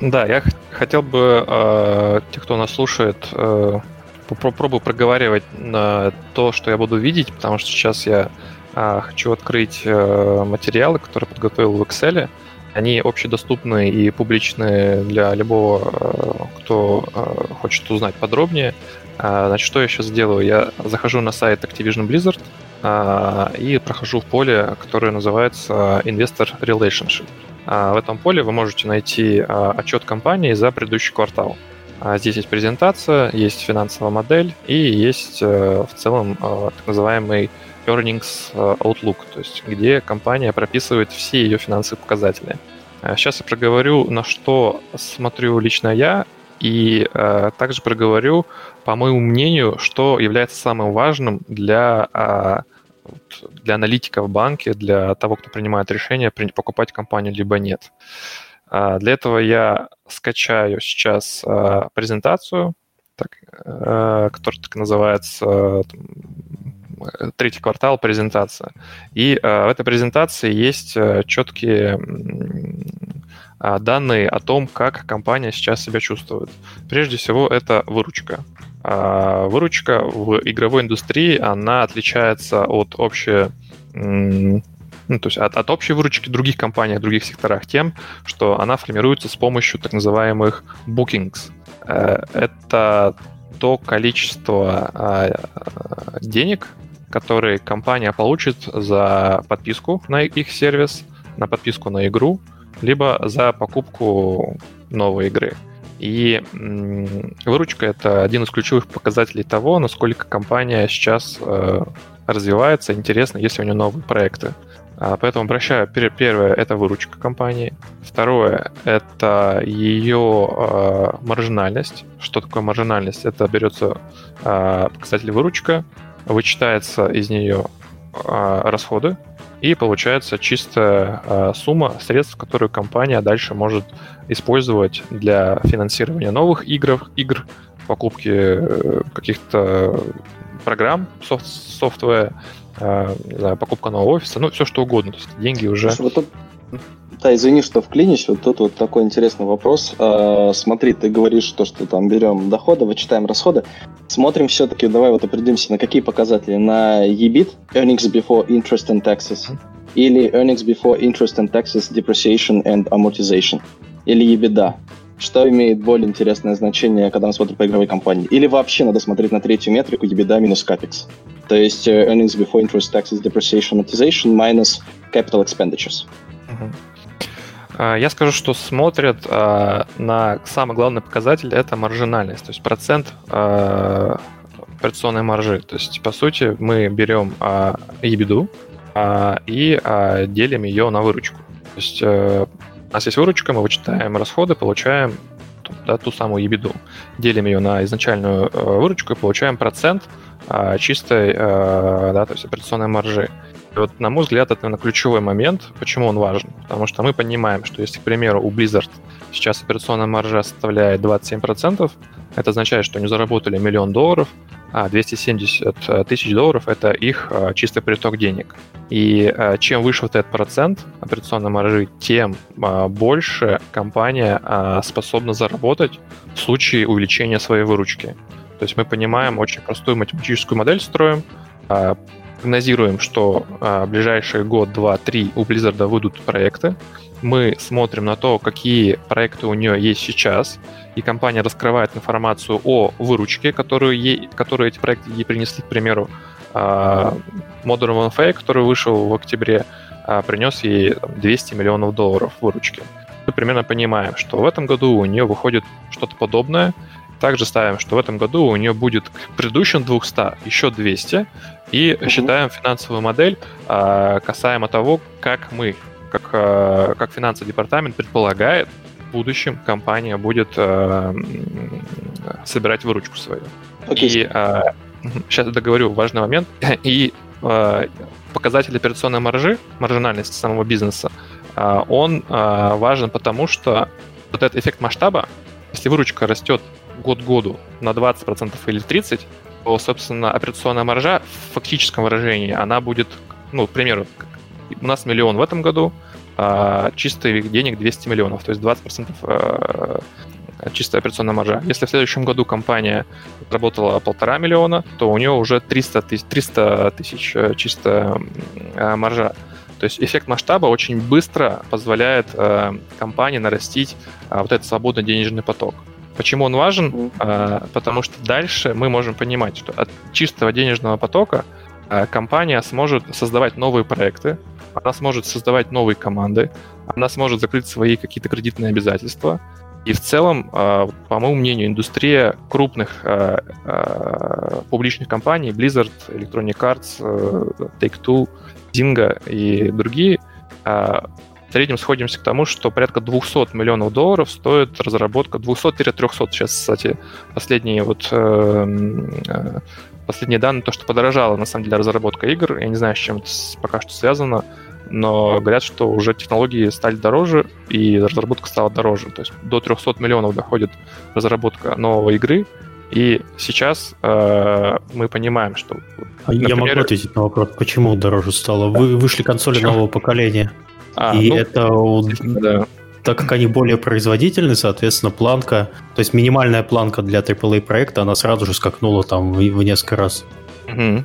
Да, я хотел бы тех, кто нас слушает, э, попробую проговаривать то, что я буду видеть, потому что сейчас я хочу открыть материалы, которые подготовил в Excel. Они общедоступны и публичны для любого, э, кто э, хочет узнать подробнее. Значит, что я сейчас сделаю? Я захожу на сайт Activision Blizzard и прохожу в поле, которое называется Investor Relationship. В этом поле вы можете найти отчет компании за предыдущий квартал. Здесь есть презентация, есть финансовая модель и есть э, в целом так называемый Earnings Outlook, то есть где компания прописывает все ее финансовые показатели. Сейчас я проговорю, на что смотрю лично я, и э, также проговорю, по моему мнению, что является самым важным для, э, для аналитика в банке, для того, кто принимает решение, покупать компанию либо нет. Э, для этого я скачаю сейчас э, презентацию, так, э, которая так называется третий квартал презентация. И э, в этой презентации есть э, четкие э, данные о том, как компания сейчас себя чувствует. Прежде всего, это выручка. Э, выручка в игровой индустрии, она отличается от общей ну, то есть от, от общей выручки других компаний, других секторах тем, что она формируется с помощью так называемых bookings. Э, это то количество а, денег, которые компания получит за подписку на их сервис, на подписку на игру, либо за покупку новой игры. И выручка это один из ключевых показателей того, насколько компания сейчас э, развивается, интересно, если у нее новые проекты. А, поэтому обращаю, первое, это выручка компании. Второе, это ее э, маржинальность. Что такое маржинальность? Это берется э, показатель выручка, вычитается из нее а, расходы, и получается чистая а, сумма средств, которую компания дальше может использовать для финансирования новых игр, игр покупки э, каких-то программ, софт, софтвера, не знаю, покупка нового офиса, ну, все что угодно. То есть деньги уже... Вот тут да, извини, что вклинюсь. Вот тут вот такой интересный вопрос. А, смотри, ты говоришь, что, что там берем доходы, вычитаем расходы. Смотрим все-таки, давай вот определимся, на какие показатели. На EBIT, Earnings Before Interest and Taxes, или Earnings Before Interest and Taxes, Depreciation and Amortization, или EBITDA. Что имеет более интересное значение, когда мы смотрим по игровой компании? Или вообще надо смотреть на третью метрику EBITDA минус CAPEX? То есть э, Earnings Before Interest, Taxes, Depreciation, Amortization minus Capital Expenditures. А, я скажу, что смотрят а, на самый главный показатель это маржинальность, то есть процент а, операционной маржи. То есть, по сути, мы берем EBITDA и делим ее на выручку. То есть э, у нас есть выручка, мы вычитаем расходы, получаем да, ту самую EBITDA. Делим ее на изначальную э, выручку и получаем процент чистой э, да, то есть операционной маржи. И вот, на мой взгляд, это, наверное, ключевой момент, почему он важен. Потому что мы понимаем, что если, к примеру, у Blizzard Сейчас операционная маржа составляет 27%. Это означает, что они заработали миллион долларов, а 270 э, тысяч долларов – это их э, чистый приток денег. И э, чем выше вот этот процент операционной маржи, тем больше компания способна заработать в случае увеличения своей выручки. То есть мы понимаем очень простую математическую модель строим, прогнозируем, что в ближайший год, два, три у Blizzard выйдут проекты, мы смотрим на то, какие проекты у нее есть сейчас, и компания раскрывает информацию о выручке, которую, ей, которую эти проекты ей принесли, к примеру, а, Modern Warfare, который вышел в октябре, а, принес ей 200 миллионов долларов выручки. Мы примерно понимаем, что в этом году у нее выходит что-то подобное. Также ставим, что в этом году у нее будет к предыдущим 200 еще 200. И угу. считаем финансовую модель а, касаемо того, как мы как, э, как финансовый департамент предполагает, в будущем компания будет э, собирать выручку свою. Okay. И э, сейчас договорю важный момент. И э, показатель операционной маржи, маржинальности самого бизнеса, э, он э, важен потому, что вот этот эффект масштаба, если выручка растет год году на 20% или 30%, то, собственно, операционная маржа в фактическом выражении, она будет, ну, к примеру, у нас миллион в этом году, а чистых денег 200 миллионов, то есть 20% э, чистая операционная маржа. Если в следующем году компания работала полтора миллиона, то у нее уже 300 тысяч, 300 тысяч чистая маржа. То есть эффект масштаба очень быстро позволяет э, компании нарастить э, вот этот свободный денежный поток. Почему он важен? Э, потому что дальше мы можем понимать, что от чистого денежного потока э, компания сможет создавать новые проекты, она сможет создавать новые команды, она сможет закрыть свои какие-то кредитные обязательства. И в целом, а, по моему мнению, индустрия крупных а, а, публичных компаний, Blizzard, Electronic Arts, Take-Two, Zynga и другие, в среднем сходимся к тому, что порядка 200 миллионов долларов стоит разработка 200-300. Сейчас, кстати, последние вот э, последние данные, то, что подорожала на самом деле разработка игр. Я не знаю, с чем это пока что связано но говорят, что уже технологии стали дороже, и разработка стала дороже. То есть до 300 миллионов доходит разработка новой игры, и сейчас э, мы понимаем, что... Например... Я могу ответить на вопрос, почему дороже стало. Вы вышли консоли почему? нового поколения, а, и ну, это... Да. Так как они более производительны, соответственно, планка, то есть минимальная планка для AAA проекта, она сразу же скакнула там в, в несколько раз. Угу.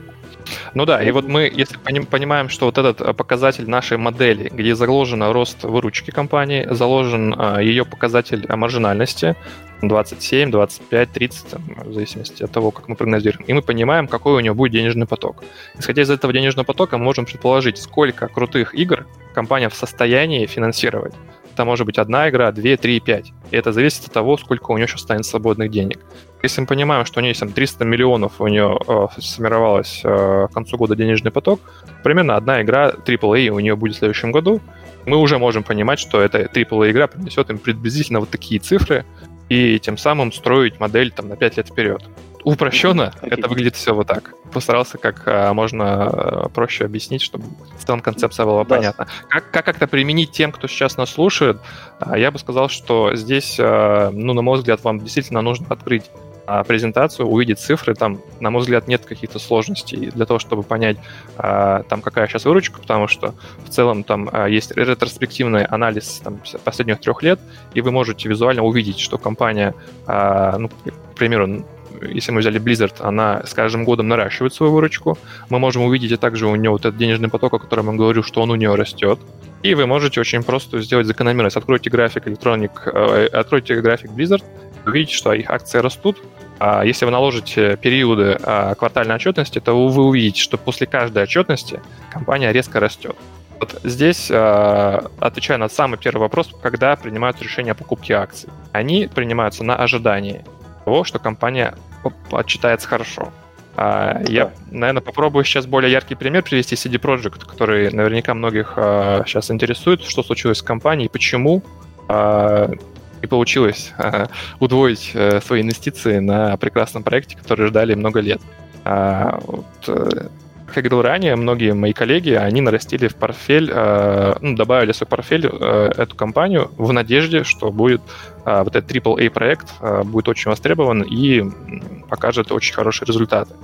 Ну да, и вот мы, если понимаем, что вот этот э, показатель нашей модели, где заложен рост выручки компании, заложен а, ее показатель маржинальности, 27, 25, 30, там, в зависимости от того, как мы прогнозируем. И мы понимаем, какой у него будет денежный поток. Исходя из этого денежного потока, мы можем предположить, сколько крутых игр компания в состоянии финансировать. Это может быть одна игра, две, три, пять. И это зависит от того, сколько у нее сейчас станет свободных денег. Если мы понимаем, что у нее есть там 300 миллионов, у нее э, сформировалось э, к концу года денежный поток, примерно одна игра AAA у нее будет в следующем году, мы уже можем понимать, что эта AAA игра принесет им приблизительно вот такие цифры, и тем самым строить модель там на 5 лет вперед. Упрощенно okay. это выглядит все вот так. Постарался как а, можно а, проще объяснить, чтобы в целом концепция была да. понятна. Как, как как-то применить тем, кто сейчас нас слушает, а, я бы сказал, что здесь, а, ну, на мой взгляд, вам действительно нужно открыть презентацию, увидеть цифры, там, на мой взгляд, нет каких-то сложностей для того, чтобы понять, а, там, какая сейчас выручка, потому что в целом там а, есть ретроспективный анализ там, последних трех лет, и вы можете визуально увидеть, что компания, ну, к примеру, если мы взяли Blizzard, она с каждым годом наращивает свою выручку. Мы можем увидеть и также у нее вот этот денежный поток, о котором я говорю, что он у нее растет. И вы можете очень просто сделать закономерность. Откройте график Electronic, э, откройте график Blizzard, увидите, что их акции растут. А если вы наложите периоды а, квартальной отчетности, то вы увидите, что после каждой отчетности компания резко растет. Вот здесь, а, отвечая на самый первый вопрос, когда принимаются решения о покупке акций. Они принимаются на ожидании того, что компания отчитается хорошо. А, да. Я, наверное, попробую сейчас более яркий пример привести CD Projekt, который наверняка многих сейчас интересует, что случилось с компанией, почему и получилось а, удвоить а, свои инвестиции на прекрасном проекте, который ждали много лет. А, вот, э, как я говорил ранее, многие мои коллеги, они нарастили в портфель, э, ну, добавили в свой портфель э, эту компанию в надежде, что будет э, вот этот AAA проект э, будет очень востребован и покажет очень хорошие результаты.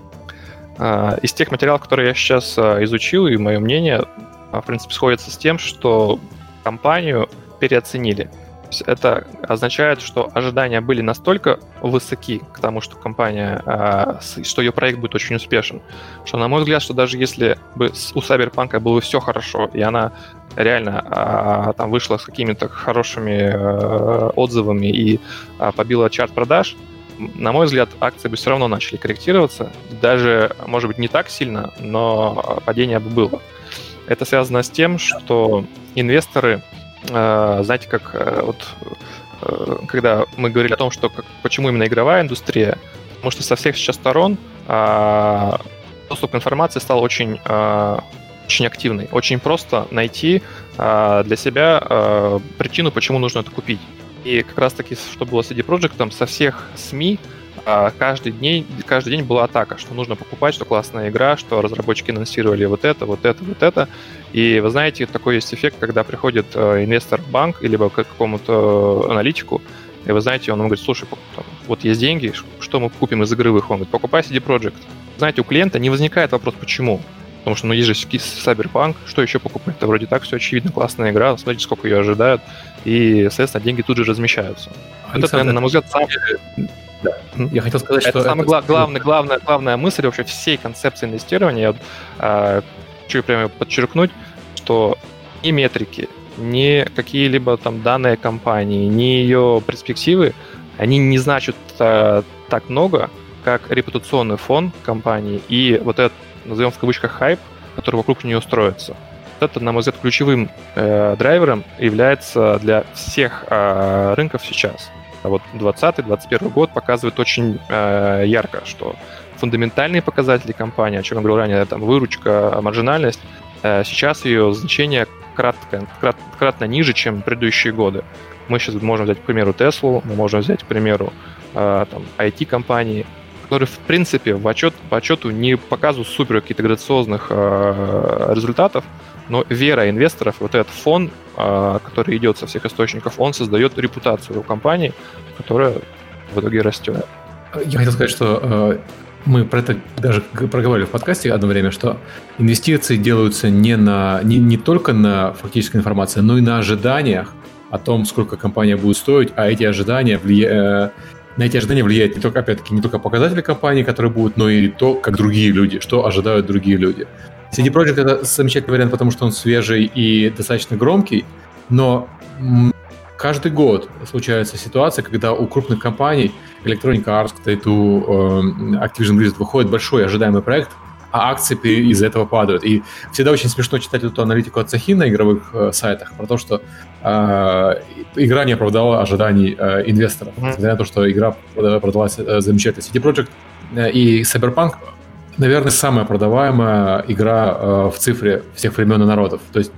Э, из тех материалов, которые я сейчас э, изучил, и мое мнение, э, в принципе, сходится с тем, что компанию переоценили это означает, что ожидания были настолько высоки к тому, что компания, а, что ее проект будет очень успешен, что, на мой взгляд, что даже если бы у Cyberpunk было все хорошо, и она реально а, там вышла с какими-то хорошими а, отзывами и побила чарт продаж, на мой взгляд, акции бы все равно начали корректироваться. Даже, может быть, не так сильно, но падение бы было. Это связано с тем, что инвесторы Э, знаете, как э, вот э, когда мы говорили о том, что как, почему именно игровая индустрия, потому что со всех сейчас сторон а, доступ к информации стал очень, очень активный. Очень просто найти для себя причину, почему нужно это купить. И как раз таки, что было с CD Projekt, со всех СМИ каждый день, каждый день была атака, что нужно покупать, что классная игра, что разработчики анонсировали вот это, вот это, вот это. И вы знаете, такой есть эффект, когда приходит э, инвестор в банк или к какому-то аналитику, и вы знаете, он говорит, слушай, вот есть деньги, что мы купим из игровых? Он говорит, покупай CD Projekt. Знаете, у клиента не возникает вопрос, почему. Потому что, ну, есть же Cyberpunk, что еще покупать? Это вроде так все очевидно, классная игра, смотрите, сколько ее ожидают, и, соответственно, деньги тут же размещаются. Александр, это, наверное, на мой взгляд, самый да. Я хотел сказать, это что... Самая это... главная, главная, главная мысль вообще всей концепции инвестирования. Я э, хочу прямо подчеркнуть, что ни метрики, ни какие-либо там данные компании, ни ее перспективы, они не значат э, так много, как репутационный фон компании и вот этот, назовем в кавычках, хайп, который вокруг нее строится. Это, на мой взгляд, ключевым э, драйвером является для всех э, рынков сейчас. А вот 2020-2021 год показывает очень э, ярко, что фундаментальные показатели компании, о чем я говорил ранее, там выручка, маржинальность, э, сейчас ее значение кратко, крат, кратно ниже, чем предыдущие годы. Мы сейчас можем взять, к примеру, Tesla, мы можем взять, к примеру, э, там, IT-компании, которые, в принципе, в отчет, по отчету не показывают супер каких-то грациозных э, результатов, но вера инвесторов, вот этот фон, а, который идет со всех источников, он создает репутацию у компании, которая в итоге растет. Я хотел сказать, что э, мы про это даже проговорили в подкасте одно время, что инвестиции делаются не, на, не, не только на фактической информации, но и на ожиданиях о том, сколько компания будет стоить, а эти ожидания влияют э, на эти ожидания влияет не только, опять-таки, не только показатели компании, которые будут, но и то, как другие люди, что ожидают другие люди. CD Projekt это замечательный вариант, потому что он свежий и достаточно громкий, но каждый год случается ситуация, когда у крупных компаний Electronic Arts, Take-Two, Activision Blizzard выходит большой ожидаемый проект, а акции из-за этого падают. И всегда очень смешно читать эту аналитику от Сахи на игровых э, сайтах про то, что э, игра не оправдала ожиданий э, инвесторов, несмотря на то, что игра продалась э, замечательно. CD Projekt э, и Cyberpunk наверное, самая продаваемая игра э, в цифре всех времен и народов. То есть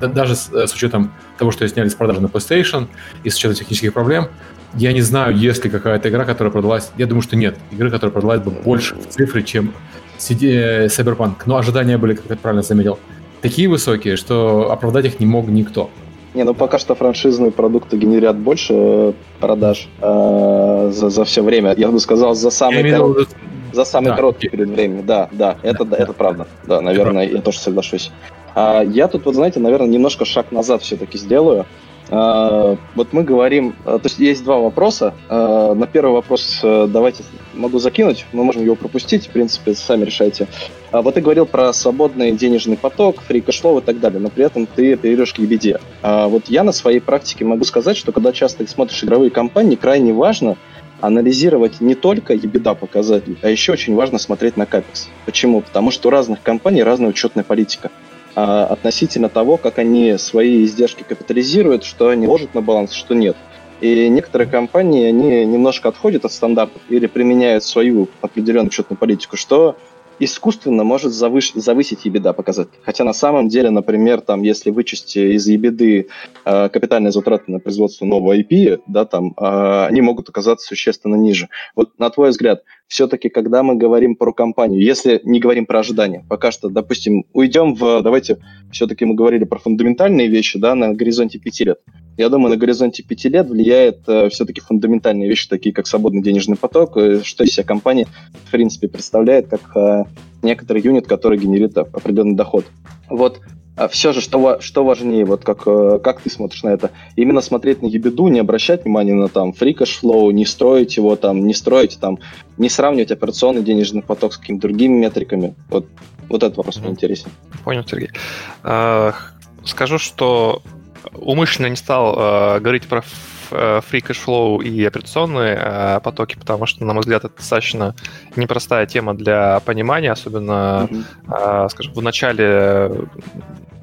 даже с, э, с учетом того, что ее сняли с продажи на PlayStation и с учетом технических проблем, я не знаю, есть ли какая-то игра, которая продалась. Я думаю, что нет. Игры, которая продалась бы больше в цифре, чем CD, Cyberpunk. Но ожидания были, как я правильно заметил, такие высокие, что оправдать их не мог никто. Не, ну пока что франшизные продукты генерят больше э, продаж э, за, за все время. Я бы сказал, за самый короткий, за самый да. короткий период времени. Да, да, это, да, это правда. Да, наверное, я тоже соглашусь. А я тут, вот знаете, наверное, немножко шаг назад все-таки сделаю. А, вот мы говорим, а, то есть есть два вопроса. А, на первый вопрос э, давайте могу закинуть, мы можем его пропустить, в принципе, сами решайте. Вот ты говорил про свободный денежный поток, free cash flow и так далее, но при этом ты оперируешь к EBITDA. Вот я на своей практике могу сказать, что когда часто смотришь игровые компании, крайне важно анализировать не только EBITDA показатель, а еще очень важно смотреть на CapEx. Почему? Потому что у разных компаний разная учетная политика. А, относительно того, как они свои издержки капитализируют, что они ложат на баланс, что нет. И некоторые компании, они немножко отходят от стандартов или применяют свою определенную учетную политику, что искусственно может завыш... завысить EBITDA показатель. Хотя на самом деле, например, там, если вычесть из EBITDA э, капитальные затраты на производство нового IP, да, там, э, они могут оказаться существенно ниже. Вот на твой взгляд, все-таки, когда мы говорим про компанию, если не говорим про ожидания, пока что, допустим, уйдем в, давайте, все-таки мы говорили про фундаментальные вещи, да, на горизонте пяти лет. Я думаю, на горизонте пяти лет влияет э, все-таки фундаментальные вещи, такие как свободный денежный поток, э, что из себя компания, в принципе, представляет как э, некоторый юнит, который генерит определенный доход. Вот а все же, что, что важнее, вот как, э, как ты смотришь на это? Именно смотреть на ебеду, не обращать внимания на там free cash flow, не строить его там, не строить там, не сравнивать операционный денежный поток с какими-то другими метриками. Вот, вот этот вопрос mm-hmm. мне интересен. Понял, Сергей. А, скажу, что умышленно не стал а, говорить про free cash flow и операционные а, потоки, потому что, на мой взгляд, это достаточно непростая тема для понимания, особенно, mm-hmm. скажем, в начале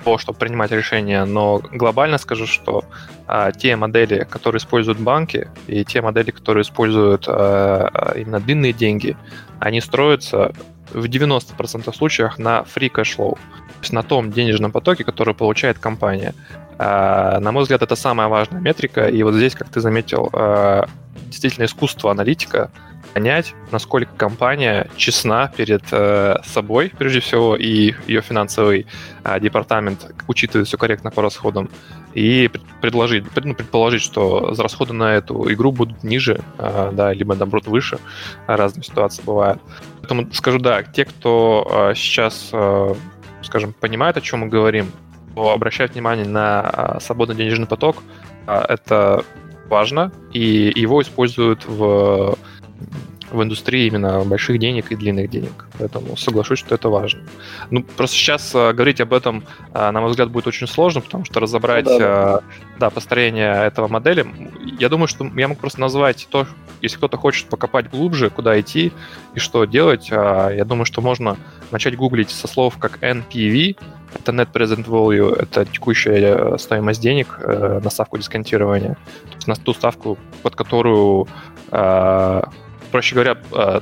того, чтобы принимать решения, но глобально скажу, что а, те модели, которые используют банки, и те модели, которые используют а, именно длинные деньги, они строятся в 90% случаях на free cash flow, то есть на том денежном потоке, который получает компания. А, на мой взгляд, это самая важная метрика, и вот здесь, как ты заметил, а, действительно искусство аналитика понять, насколько компания честна перед э, собой, прежде всего, и ее финансовый э, департамент учитывает все корректно по расходам, и предложить, ну, предположить, что расходы на эту игру будут ниже, да, либо, наоборот, выше. Разные ситуации бывают. Поэтому скажу, да, те, кто сейчас, скажем, понимает, о чем мы говорим, то обращают внимание на э, свободный денежный поток. Э, это важно, и его используют в в индустрии именно больших денег и длинных денег. Поэтому соглашусь, что это важно. Ну, просто сейчас э, говорить об этом, э, на мой взгляд, будет очень сложно, потому что разобрать ну, да, э, да, построение этого модели, я думаю, что я могу просто назвать то, если кто-то хочет покопать глубже, куда идти и что делать, э, я думаю, что можно начать гуглить со слов как NPV, это Net Present Value, это текущая э, стоимость денег э, на ставку дисконтирования, то есть на ту ставку, под которую э, проще говоря, э,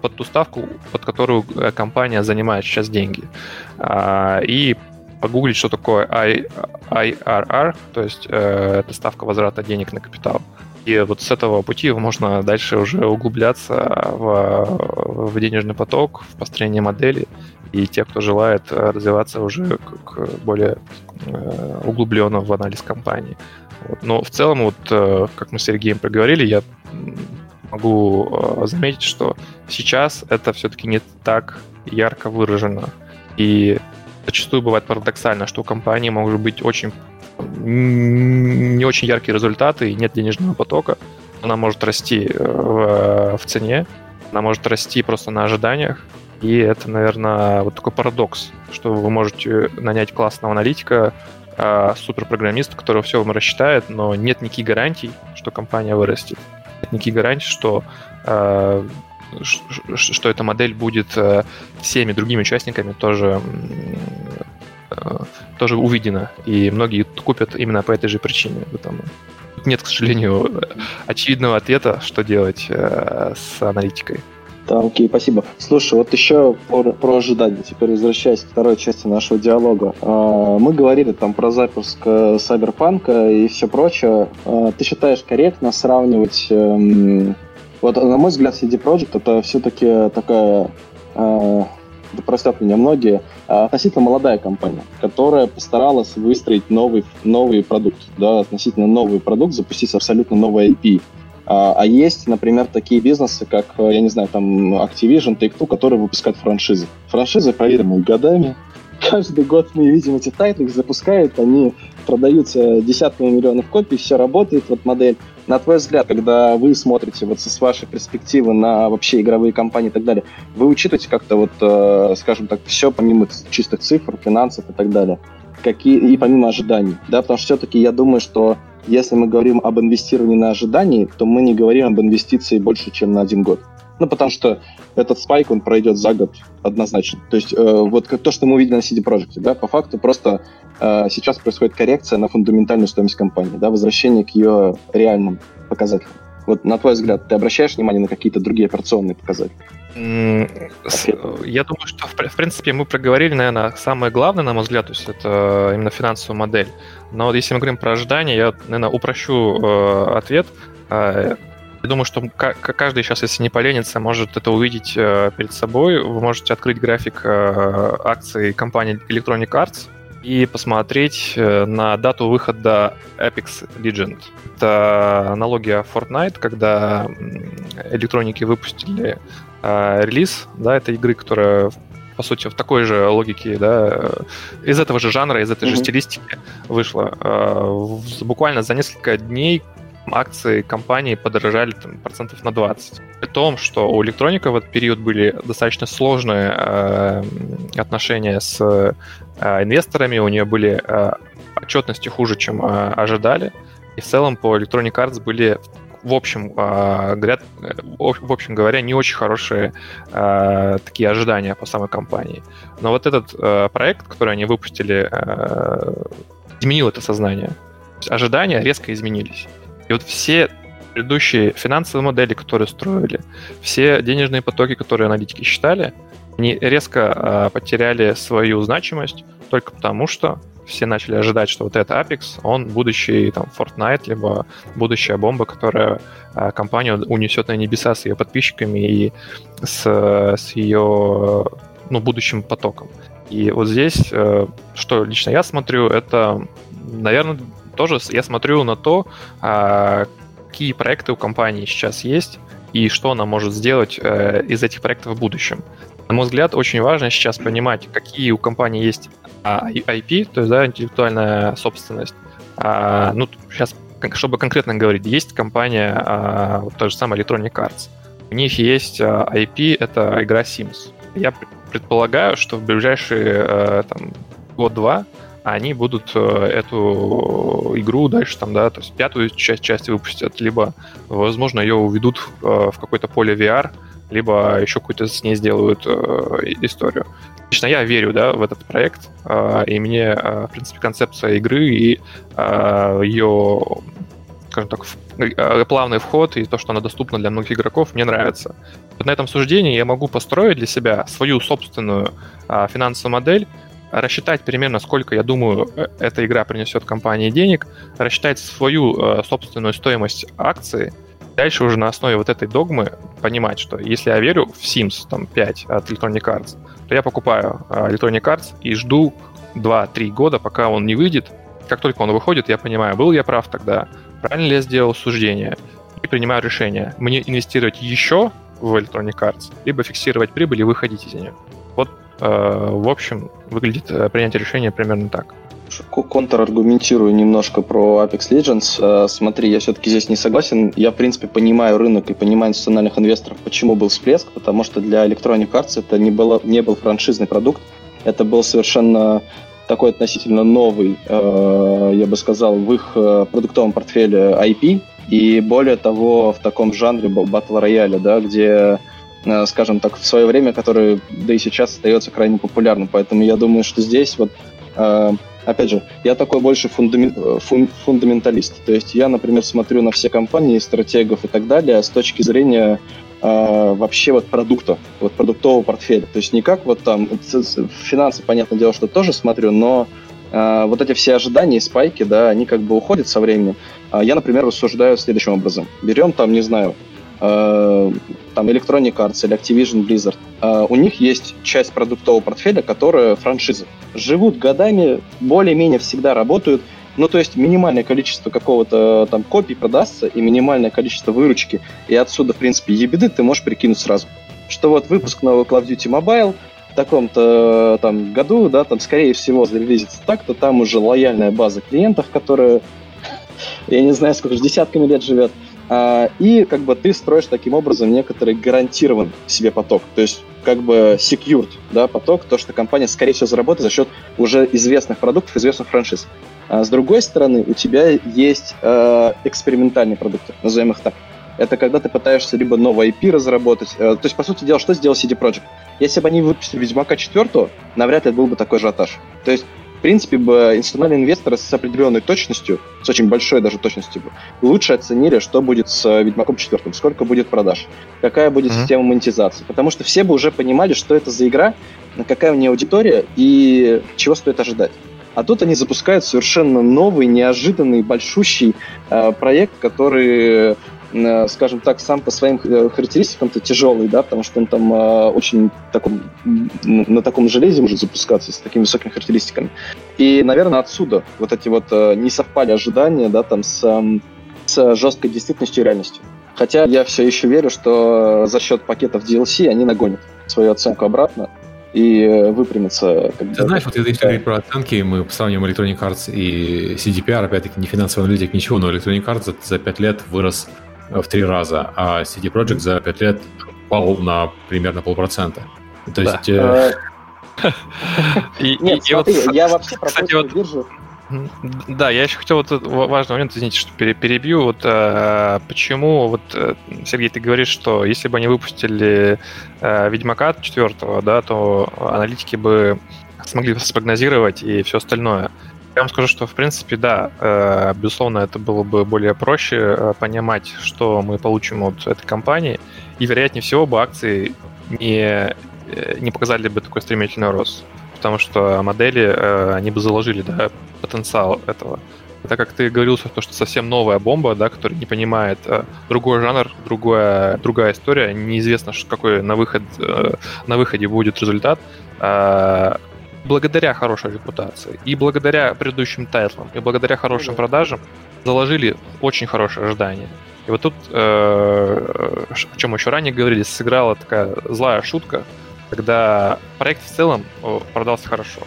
под ту ставку, под которую э, компания занимает сейчас деньги. А, и погуглить, что такое IRR, то есть э, это ставка возврата денег на капитал. И вот с этого пути можно дальше уже углубляться в, в денежный поток, в построение модели. И те, кто желает развиваться уже к, более углубленно в анализ компании. Вот. Но в целом, вот как мы с Сергеем проговорили, я могу э, заметить, что сейчас это все-таки не так ярко выражено. И зачастую бывает парадоксально, что у компании могут быть очень не очень яркие результаты и нет денежного потока. Она может расти э, в, в цене, она может расти просто на ожиданиях. И это, наверное, вот такой парадокс, что вы можете нанять классного аналитика, э, суперпрограммиста, который все вам рассчитает, но нет никаких гарантий, что компания вырастет никаких гарантий, что э, что эта модель будет э, всеми другими участниками тоже э, тоже увидена, и многие купят именно по этой же причине. Поэтому нет, к сожалению, очевидного ответа, что делать с аналитикой. Да, окей, спасибо. Слушай, вот еще про, про ожидания. Теперь возвращаясь к второй части нашего диалога. А, мы говорили там про запуск Сайберпанка и все прочее. А, ты считаешь корректно сравнивать... Эм, вот, на мой взгляд, CD Projekt это все-таки такая да простят меня многие, относительно молодая компания, которая постаралась выстроить новый, новый продукт, да, относительно новый продукт, запустить абсолютно новый IP. А, а есть, например, такие бизнесы, как, э, я не знаю, там Activision, Take-Two, которые выпускают франшизы. Франшизы проверенные годами. Каждый год мы видим эти тайтлы, их запускают, они продаются десятками миллионов копий, все работает, вот модель. На твой взгляд, когда вы смотрите вот с вашей перспективы на вообще игровые компании и так далее, вы учитываете как-то вот, э, скажем так, все помимо чистых цифр, финансов и так далее? Какие, и помимо ожиданий, да, потому что все-таки я думаю, что если мы говорим об инвестировании на ожидании, то мы не говорим об инвестиции больше, чем на один год. Ну, потому что этот спайк, он пройдет за год однозначно. То есть э, вот то, что мы увидели на CD Projekt, да, по факту просто э, сейчас происходит коррекция на фундаментальную стоимость компании, да, возвращение к ее реальным показателям. Вот на твой взгляд, ты обращаешь внимание на какие-то другие операционные показатели? Я думаю, что в принципе мы проговорили, наверное, самое главное, на мой взгляд, то есть это именно финансовая модель. Но вот если мы говорим про ожидания, я, наверное, упрощу э, ответ. Э, я думаю, что каждый сейчас, если не поленится, может это увидеть э, перед собой. Вы можете открыть график э, акций компании Electronic Arts и посмотреть э, на дату выхода Apex Legend. Это аналогия Fortnite, когда электроники выпустили э, релиз да, этой игры, которая по сути, в такой же логике, да, из этого же жанра, из этой mm-hmm. же стилистики вышла. Э, буквально за несколько дней акции компании подорожали там, процентов на 20. При том, что у электроника в этот период были достаточно сложные э, отношения с э, инвесторами, у нее были э, отчетности хуже, чем э, ожидали. И в целом по Electronic Arts были в общем, э, говорят, э, в общем говоря, не очень хорошие э, такие ожидания по самой компании. Но вот этот э, проект, который они выпустили, э, изменил это сознание. Ожидания резко изменились. И вот все предыдущие финансовые модели, которые строили, все денежные потоки, которые аналитики считали, они резко э, потеряли свою значимость только потому, что все начали ожидать, что вот этот Apex, он будущий там Fortnite, либо будущая бомба, которая э, компанию унесет на небеса с ее подписчиками и с, с ее ну, будущим потоком. И вот здесь, э, что лично я смотрю, это, наверное, тоже я смотрю на то, а, какие проекты у компании сейчас есть и что она может сделать э, из этих проектов в будущем. На мой взгляд, очень важно сейчас понимать, какие у компании есть а, IP, то есть да, интеллектуальная собственность. А, ну, сейчас, чтобы конкретно говорить, есть компания, а, вот та же самая Electronic Arts. У них есть IP, это игра Sims. Я предполагаю, что в ближайшие э, там, год-два они будут э, эту игру дальше там, да, то есть пятую часть части выпустят, либо, возможно, ее уведут э, в какое-то поле VR, либо еще какую-то с ней сделают историю. Лично я верю, да, в этот проект, и мне, в принципе, концепция игры и ее скажем так, плавный вход и то, что она доступна для многих игроков, мне нравится. Вот на этом суждении я могу построить для себя свою собственную финансовую модель, рассчитать примерно, сколько, я думаю, э, эта игра принесет компании денег, рассчитать свою э, собственную стоимость акции, дальше уже на основе вот этой догмы понимать, что если я верю в Sims там, 5 от Electronic Arts, то я покупаю э, Electronic Arts и жду 2-3 года, пока он не выйдет. Как только он выходит, я понимаю, был я прав тогда, правильно ли я сделал суждение, и принимаю решение, мне инвестировать еще в Electronic Arts, либо фиксировать прибыль и выходить из нее. Вот Э, в общем, выглядит э, принятие решения примерно так. Контраргументирую немножко про Apex Legends. Э, смотри, я все-таки здесь не согласен. Я, в принципе, понимаю рынок и понимаю институциональных инвесторов, почему был всплеск, потому что для Electronic Arts это не, было, не был франшизный продукт, это был совершенно такой относительно новый, я бы сказал, в их продуктовом портфеле IP, и более того, в таком жанре батл рояля, да, где Э, скажем так, в свое время, который, да и сейчас остается крайне популярным. Поэтому я думаю, что здесь вот, э, опять же, я такой больше фундамент, э, фун, фундаменталист. То есть я, например, смотрю на все компании, стратегов и так далее с точки зрения вообще вот продукта, вот продуктового портфеля. То есть не как вот там, финансы, понятное дело, что тоже смотрю, но вот эти все ожидания и спайки, да, они как бы уходят со временем. Я, например, рассуждаю следующим образом. Берем там, не знаю, Э, там Electronic Arts или Activision Blizzard, э, у них есть часть продуктового портфеля, которая франшизы. Живут годами, более-менее всегда работают, ну, то есть минимальное количество какого-то там копий продастся и минимальное количество выручки, и отсюда, в принципе, ебеды ты можешь прикинуть сразу. Что вот выпуск нового Call of Duty Mobile в таком-то там году, да, там, скорее всего, зарелизится так-то, там уже лояльная база клиентов, которая, я не знаю, сколько, десятками лет живет, а, и как бы ты строишь таким образом некоторый гарантированный себе поток. То есть как бы secured, да, поток, то, что компания, скорее всего, заработает за счет уже известных продуктов, известных франшиз. А с другой стороны, у тебя есть э, экспериментальные продукты, назовем их так. Это когда ты пытаешься либо новый IP разработать. Э, то есть, по сути дела, что сделал CD Projekt? Если бы они выпустили Ведьмака 4, навряд ли был бы такой ажиотаж. То есть, В принципе, бы институциональные инвесторы с определенной точностью, с очень большой даже точностью, лучше оценили, что будет с э, Ведьмаком 4, сколько будет продаж, какая будет mm-hmm. система монетизации. Потому что все бы уже понимали, что это за игра, какая у нее аудитория и чего стоит ожидать. А тут они запускают совершенно новый, неожиданный, большущий э, проект, который скажем так, сам по своим э, характеристикам-то тяжелый, да, потому что он там э, очень таком, на таком железе может запускаться с такими высокими характеристиками. И, наверное, отсюда вот эти вот не совпали ожидания, да, там с, с жесткой действительностью и реальностью. Хотя я все еще верю, что за счет пакетов DLC они нагонят свою оценку обратно и выпрямится. Ты знаешь, вот эта история про оценки, мы сравниваем Electronic Arts и CDPR, опять-таки не финансовый аналитик, ничего, но Electronic Arts за, за 5 лет вырос в три раза, а CD Projekt за пять лет пал на примерно полпроцента. То есть... Э, Нет, смотри, я вообще про биржу да, я еще хотел вот важный момент, извините, что перебью. Вот э, почему, вот, э, Сергей, ты говоришь, что если бы они выпустили э, Ведьмака 4, да, то аналитики бы смогли спрогнозировать и все остальное. Я вам скажу, что, в принципе, да, э, безусловно, это было бы более проще э, понимать, что мы получим от этой компании, и, вероятнее всего, бы акции не, э, не показали бы такой стремительный рост, потому что модели, они бы заложили да, потенциал этого. Так как ты говорил, что, что совсем новая бомба, да, которая не понимает другой жанр, другая, другая история, неизвестно, какой на, выход, на выходе будет результат, благодаря хорошей репутации и благодаря предыдущим тайтлам и благодаря хорошим продажам заложили очень хорошее ожидание. И вот тут, э, о чем еще ранее говорили, сыграла такая злая шутка, когда проект в целом продался хорошо.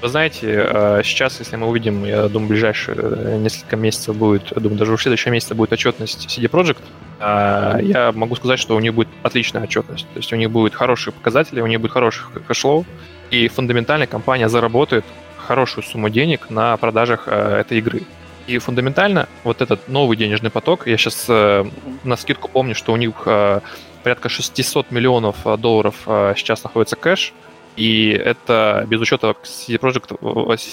Вы знаете, э, сейчас, если мы увидим, я думаю, ближайшие э, несколько месяцев будет, я думаю, даже в следующем месяце будет отчетность CD Projekt, я могу сказать, что у них будет отличная отчетность. То есть у них будут хорошие показатели, у них будет хороший кэшлоу, и фундаментально компания заработает хорошую сумму денег на продажах э, этой игры. И фундаментально вот этот новый денежный поток, я сейчас э, на скидку помню, что у них э, порядка 600 миллионов э, долларов э, сейчас находится кэш, и это без учета CD Projekt,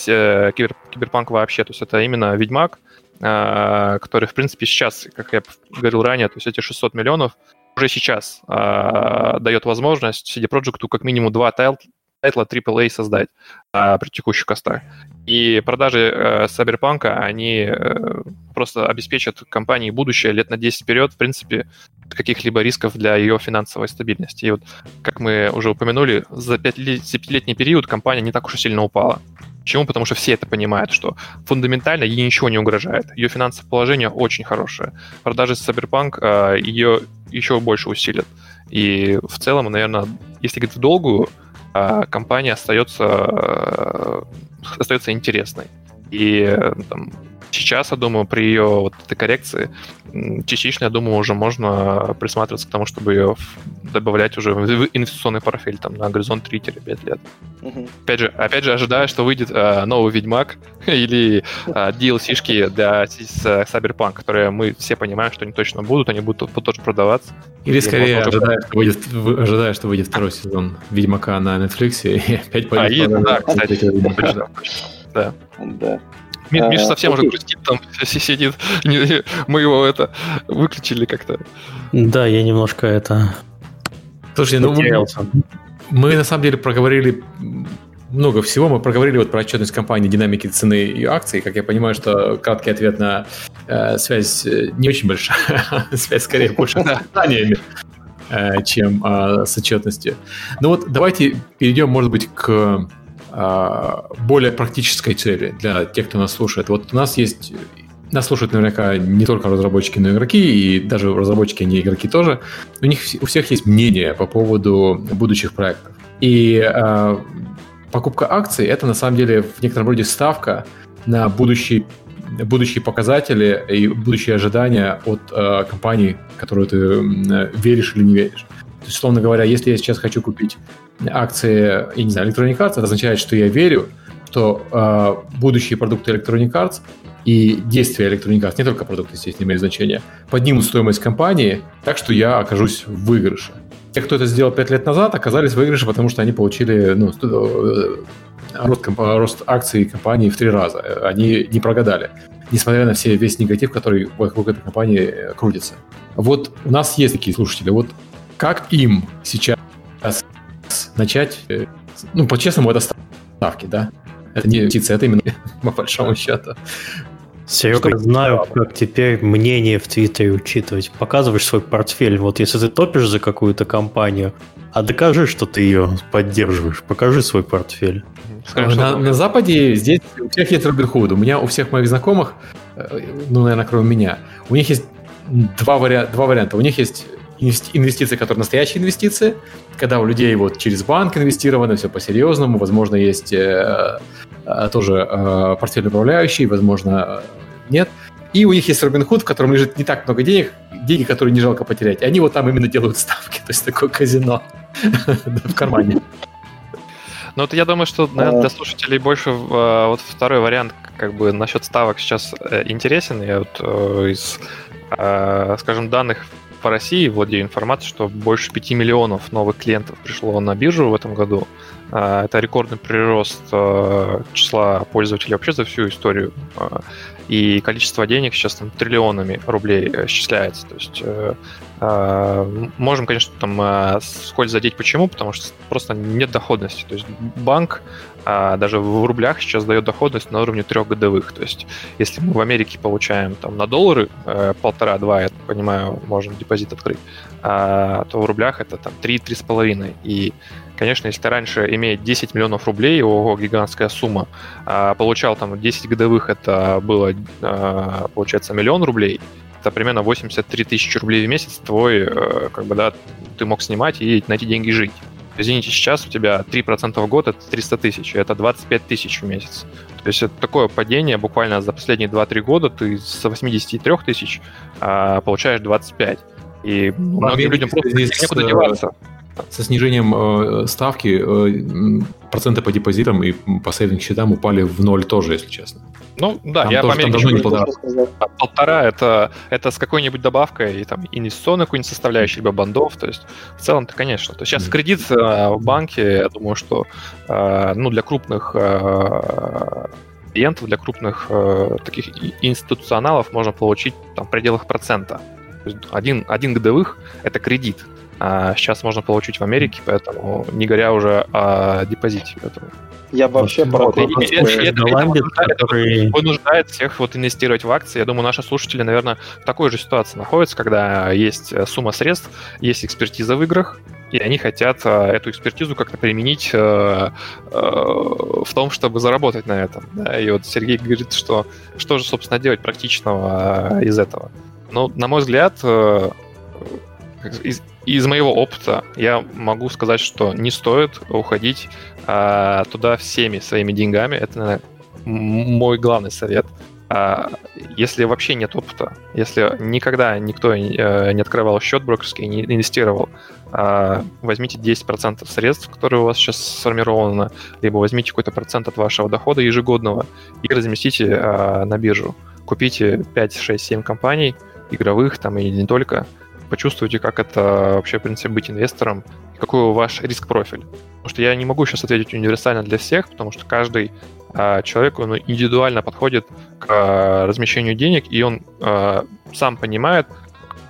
э, кибер, Киберпанк вообще, то есть это именно Ведьмак, э, который, в принципе, сейчас, как я говорил ранее, то есть эти 600 миллионов уже сейчас э, дает возможность CD Projekt как минимум два тайл, тайтла AAA создать а, при текущих костах. И продажи э, Cyberpunk, они э, просто обеспечат компании будущее лет на 10 вперед, в принципе, каких-либо рисков для ее финансовой стабильности. И вот, как мы уже упомянули, за пятилетний период компания не так уж и сильно упала. Почему? Потому что все это понимают, что фундаментально ей ничего не угрожает. Ее финансовое положение очень хорошее. Продажи Cyberpunk э, ее еще больше усилят. И в целом, наверное, если говорить в долгую, компания остается, э, остается интересной. И э, там, сейчас, я думаю, при ее вот этой коррекции частично, я думаю, уже можно присматриваться к тому, чтобы ее добавлять уже в инвестиционный портфель там, на горизонт 3-5 лет. Угу. Опять, же, опять же, ожидаю, что выйдет э, новый Ведьмак или э, DLC-шки для Cyberpunk, которые мы все понимаем, что они точно будут, они будут тоже продаваться. Или скорее ожидаю, что выйдет, ожидаю, что выйдет второй сезон Ведьмака на Netflix и опять пойдет. А, и, да, кстати, да. Да. Миша а, совсем уже грустит, там сидит. Мы его это выключили как-то. Да, я немножко это... Слушай, ну мы на самом деле проговорили много всего. Мы проговорили вот про отчетность компании, динамики цены и акций. Как я понимаю, что краткий ответ на э, связь э, не очень большая. связь скорее больше с знаниями, э, чем э, с отчетностью. Ну вот давайте перейдем, может быть, к более практической цели для тех, кто нас слушает. Вот у нас есть нас слушают наверняка не только разработчики, но и игроки, и даже разработчики, а не игроки тоже. У них у всех есть мнение по поводу будущих проектов. И э, покупка акций это на самом деле в некотором роде ставка на будущие, будущие показатели и будущие ожидания от э, компании, которую ты э, веришь или не веришь. Условно говоря, если я сейчас хочу купить акции, я не знаю, Electronic Arts, это означает, что я верю, что э, будущие продукты Electronic Arts и действия Electronic Arts, не только продукты, естественно, имеют значение, поднимут стоимость компании так, что я окажусь в выигрыше. Те, кто это сделал 5 лет назад, оказались в выигрыше, потому что они получили ну, э, рост, рост акций компании в три раза. Они не прогадали, несмотря на все, весь негатив, который вокруг этой компании крутится. Вот у нас есть такие слушатели. Вот как им сейчас начать, ну, по-честному, это ставки, да? Это не птица, это именно по большому счету. Серега, я знаю, как теперь мнение в Твиттере учитывать. Показываешь свой портфель. Вот если ты топишь за какую-то компанию, а докажи, что ты ее поддерживаешь. Покажи свой портфель. Скажи, на, на Западе здесь у всех есть Робинхуд. У меня у всех моих знакомых, э, ну, наверное, кроме меня, у них есть два, вариа- два варианта. У них есть инвестиции, которые настоящие инвестиции, когда у людей вот через банк инвестировано, все по-серьезному, возможно, есть э, э, тоже э, портфель управляющий, возможно, нет. И у них есть Robinhood, в котором лежит не так много денег, деньги, которые не жалко потерять. Они вот там именно делают ставки, то есть такое казино в кармане. Ну вот я думаю, что наверное, для слушателей больше э, вот второй вариант как бы насчет ставок сейчас э, интересен. Я вот э, из, скажем, данных по России владею информацией, что больше 5 миллионов новых клиентов пришло на биржу в этом году. А, это рекордный прирост а, числа пользователей вообще за всю историю. И количество денег сейчас там триллионами рублей исчисляется. То есть можем, конечно, там сколь задеть почему, потому что просто нет доходности. То есть банк а даже в рублях сейчас дает доходность на уровне трех годовых. То есть, если мы в Америке получаем там на доллары э, полтора-два, я понимаю, можем депозит открыть, а, то в рублях это там три-три с половиной. И Конечно, если ты раньше, имея 10 миллионов рублей, ого, гигантская сумма, а, получал там 10 годовых, это было, а, получается, миллион рублей, это примерно 83 тысячи рублей в месяц твой, э, как бы, да, ты мог снимать и на эти деньги жить. Извините, сейчас у тебя 3% в год — это 300 тысяч, это 25 тысяч в месяц. То есть это такое падение буквально за последние 2-3 года ты с 83 тысяч а, получаешь 25. И многим людям просто некуда деваться со снижением э, ставки э, проценты по депозитам и по сейвинг счетам упали в ноль тоже, если честно. Ну да, там я тоже, по мере не полтора. полтора это, это с какой-нибудь добавкой и там инвестиционной какой-нибудь составляющей, либо бандов. То есть в целом-то, конечно. То есть сейчас mm-hmm. кредит э, в банке, я думаю, что э, ну, для крупных э, клиентов, для крупных э, таких институционалов можно получить там, в пределах процента. То есть один, один годовых — это кредит а сейчас можно получить в Америке, поэтому не говоря уже о депозите. Поэтому. Я вообще про вот, который... вынуждает всех вот инвестировать в акции. Я думаю, наши слушатели, наверное, в такой же ситуации находятся, когда есть сумма средств, есть экспертиза в играх, и они хотят э, эту экспертизу как-то применить э, э, в том, чтобы заработать на этом. Да? И вот Сергей говорит, что что же, собственно, делать практичного из этого. Ну, на мой взгляд, из, моего опыта я могу сказать, что не стоит уходить а, туда всеми своими деньгами. Это наверное, мой главный совет. А, если вообще нет опыта, если никогда никто э, не открывал счет брокерский, не инвестировал, а, возьмите 10% средств, которые у вас сейчас сформированы, либо возьмите какой-то процент от вашего дохода ежегодного и разместите а, на биржу. Купите 5, 6, 7 компаний игровых там и не только, почувствуйте, как это вообще, в принципе, быть инвестором, какой ваш риск-профиль. Потому что я не могу сейчас ответить универсально для всех, потому что каждый а, человек, он индивидуально подходит к а, размещению денег, и он а, сам понимает,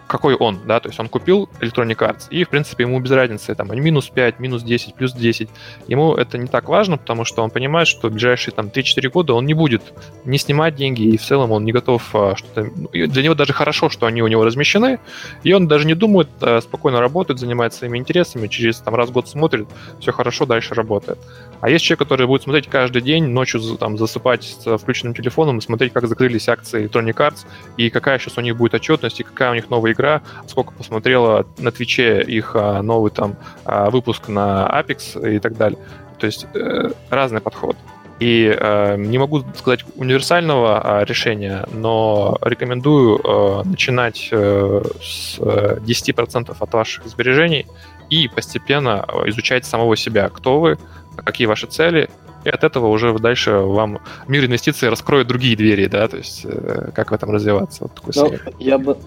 какой он, да, то есть он купил Electronic Arts, и, в принципе, ему без разницы, там, минус 5, минус 10, плюс 10, ему это не так важно, потому что он понимает, что в ближайшие, там, 3-4 года он не будет не снимать деньги, и в целом он не готов а, что-то... Ну, для него даже хорошо, что они у него размещены, и он даже не думает, а, спокойно работает, занимается своими интересами, через, там, раз в год смотрит, все хорошо, дальше работает. А есть человек, который будет смотреть каждый день, ночью там, засыпать с включенным телефоном и смотреть, как закрылись акции Electronic Arts, и какая сейчас у них будет отчетность, и какая у них новая игра, сколько посмотрела на Твиче их а, новый там а, выпуск на Apex и так далее. То есть э, разный подход. И э, не могу сказать универсального э, решения, но рекомендую э, начинать э, с 10% э, от ваших сбережений и постепенно изучать самого себя, кто вы, какие ваши цели, и от этого уже дальше вам мир инвестиций раскроет другие двери, да, то есть э, как в этом развиваться. Вот такой ну, я бы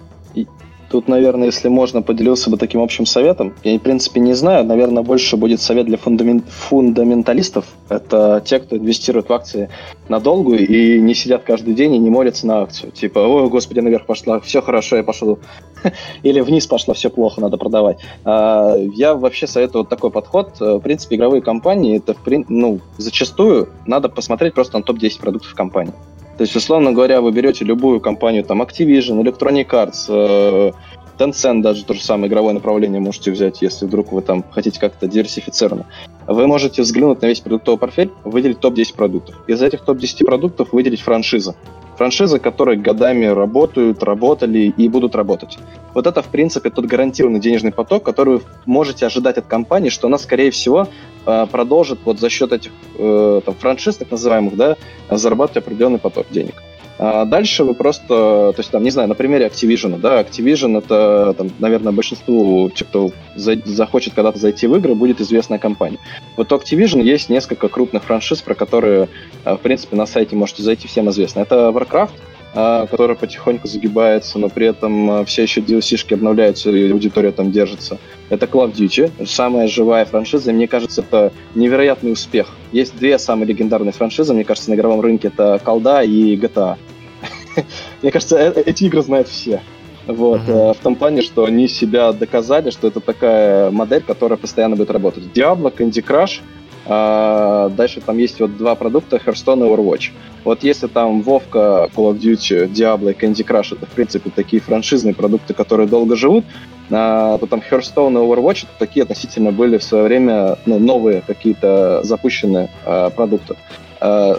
Тут, наверное, если можно, поделился бы таким общим советом. Я, в принципе, не знаю. Наверное, больше будет совет для фундамент... фундаменталистов. Это те, кто инвестирует в акции надолго и не сидят каждый день и не молятся на акцию. Типа, ой, господи, наверх пошла, все хорошо, я пошел. Или вниз пошла, все плохо, надо продавать. А, я вообще советую вот такой подход. В принципе, игровые компании, это, ну, зачастую надо посмотреть просто на топ-10 продуктов компании. То есть, условно говоря, вы берете любую компанию, там, Activision, Electronic Arts, э, Tencent даже то же самое игровое направление можете взять, если вдруг вы там хотите как-то диверсифицированно. Вы можете взглянуть на весь продуктовый портфель, выделить топ-10 продуктов. Из этих топ-10 продуктов выделить франшизы. Франшизы, которые годами работают, работали и будут работать. Вот это, в принципе, тот гарантированный денежный поток, который вы можете ожидать от компании, что она, скорее всего, э, продолжит вот за счет этих э, там, франшиз, так называемых, да, зарабатывать определенный поток денег. А дальше вы просто, то есть там, не знаю, на примере Activision, да, Activision это, там, наверное, большинству, тех, кто за, захочет когда-то зайти в игры, будет известная компания. Вот у Activision есть несколько крупных франшиз, про которые, а, в принципе, на сайте можете зайти, всем известно. Это Warcraft, а, которая потихоньку загибается, но при этом все еще DLC-шки обновляются, и аудитория там держится. Это Call of Duty, самая живая франшиза, и мне кажется, это невероятный успех. Есть две самые легендарные франшизы, мне кажется, на игровом рынке, это Колда и GTA. Мне кажется, э, эти игры знают все. Вот, uh-huh. в том плане, что они себя доказали, что это такая модель, которая постоянно будет работать. Diablo, Candy Crush, а дальше там есть вот два продукта, Hearthstone и Overwatch. Вот если там Вовка, Call of Duty, Diablo и Candy Crush это, в принципе, такие франшизные продукты, которые долго живут, а, то там Hearthstone и Overwatch это такие относительно были в свое время ну, новые какие-то запущенные а, продукты.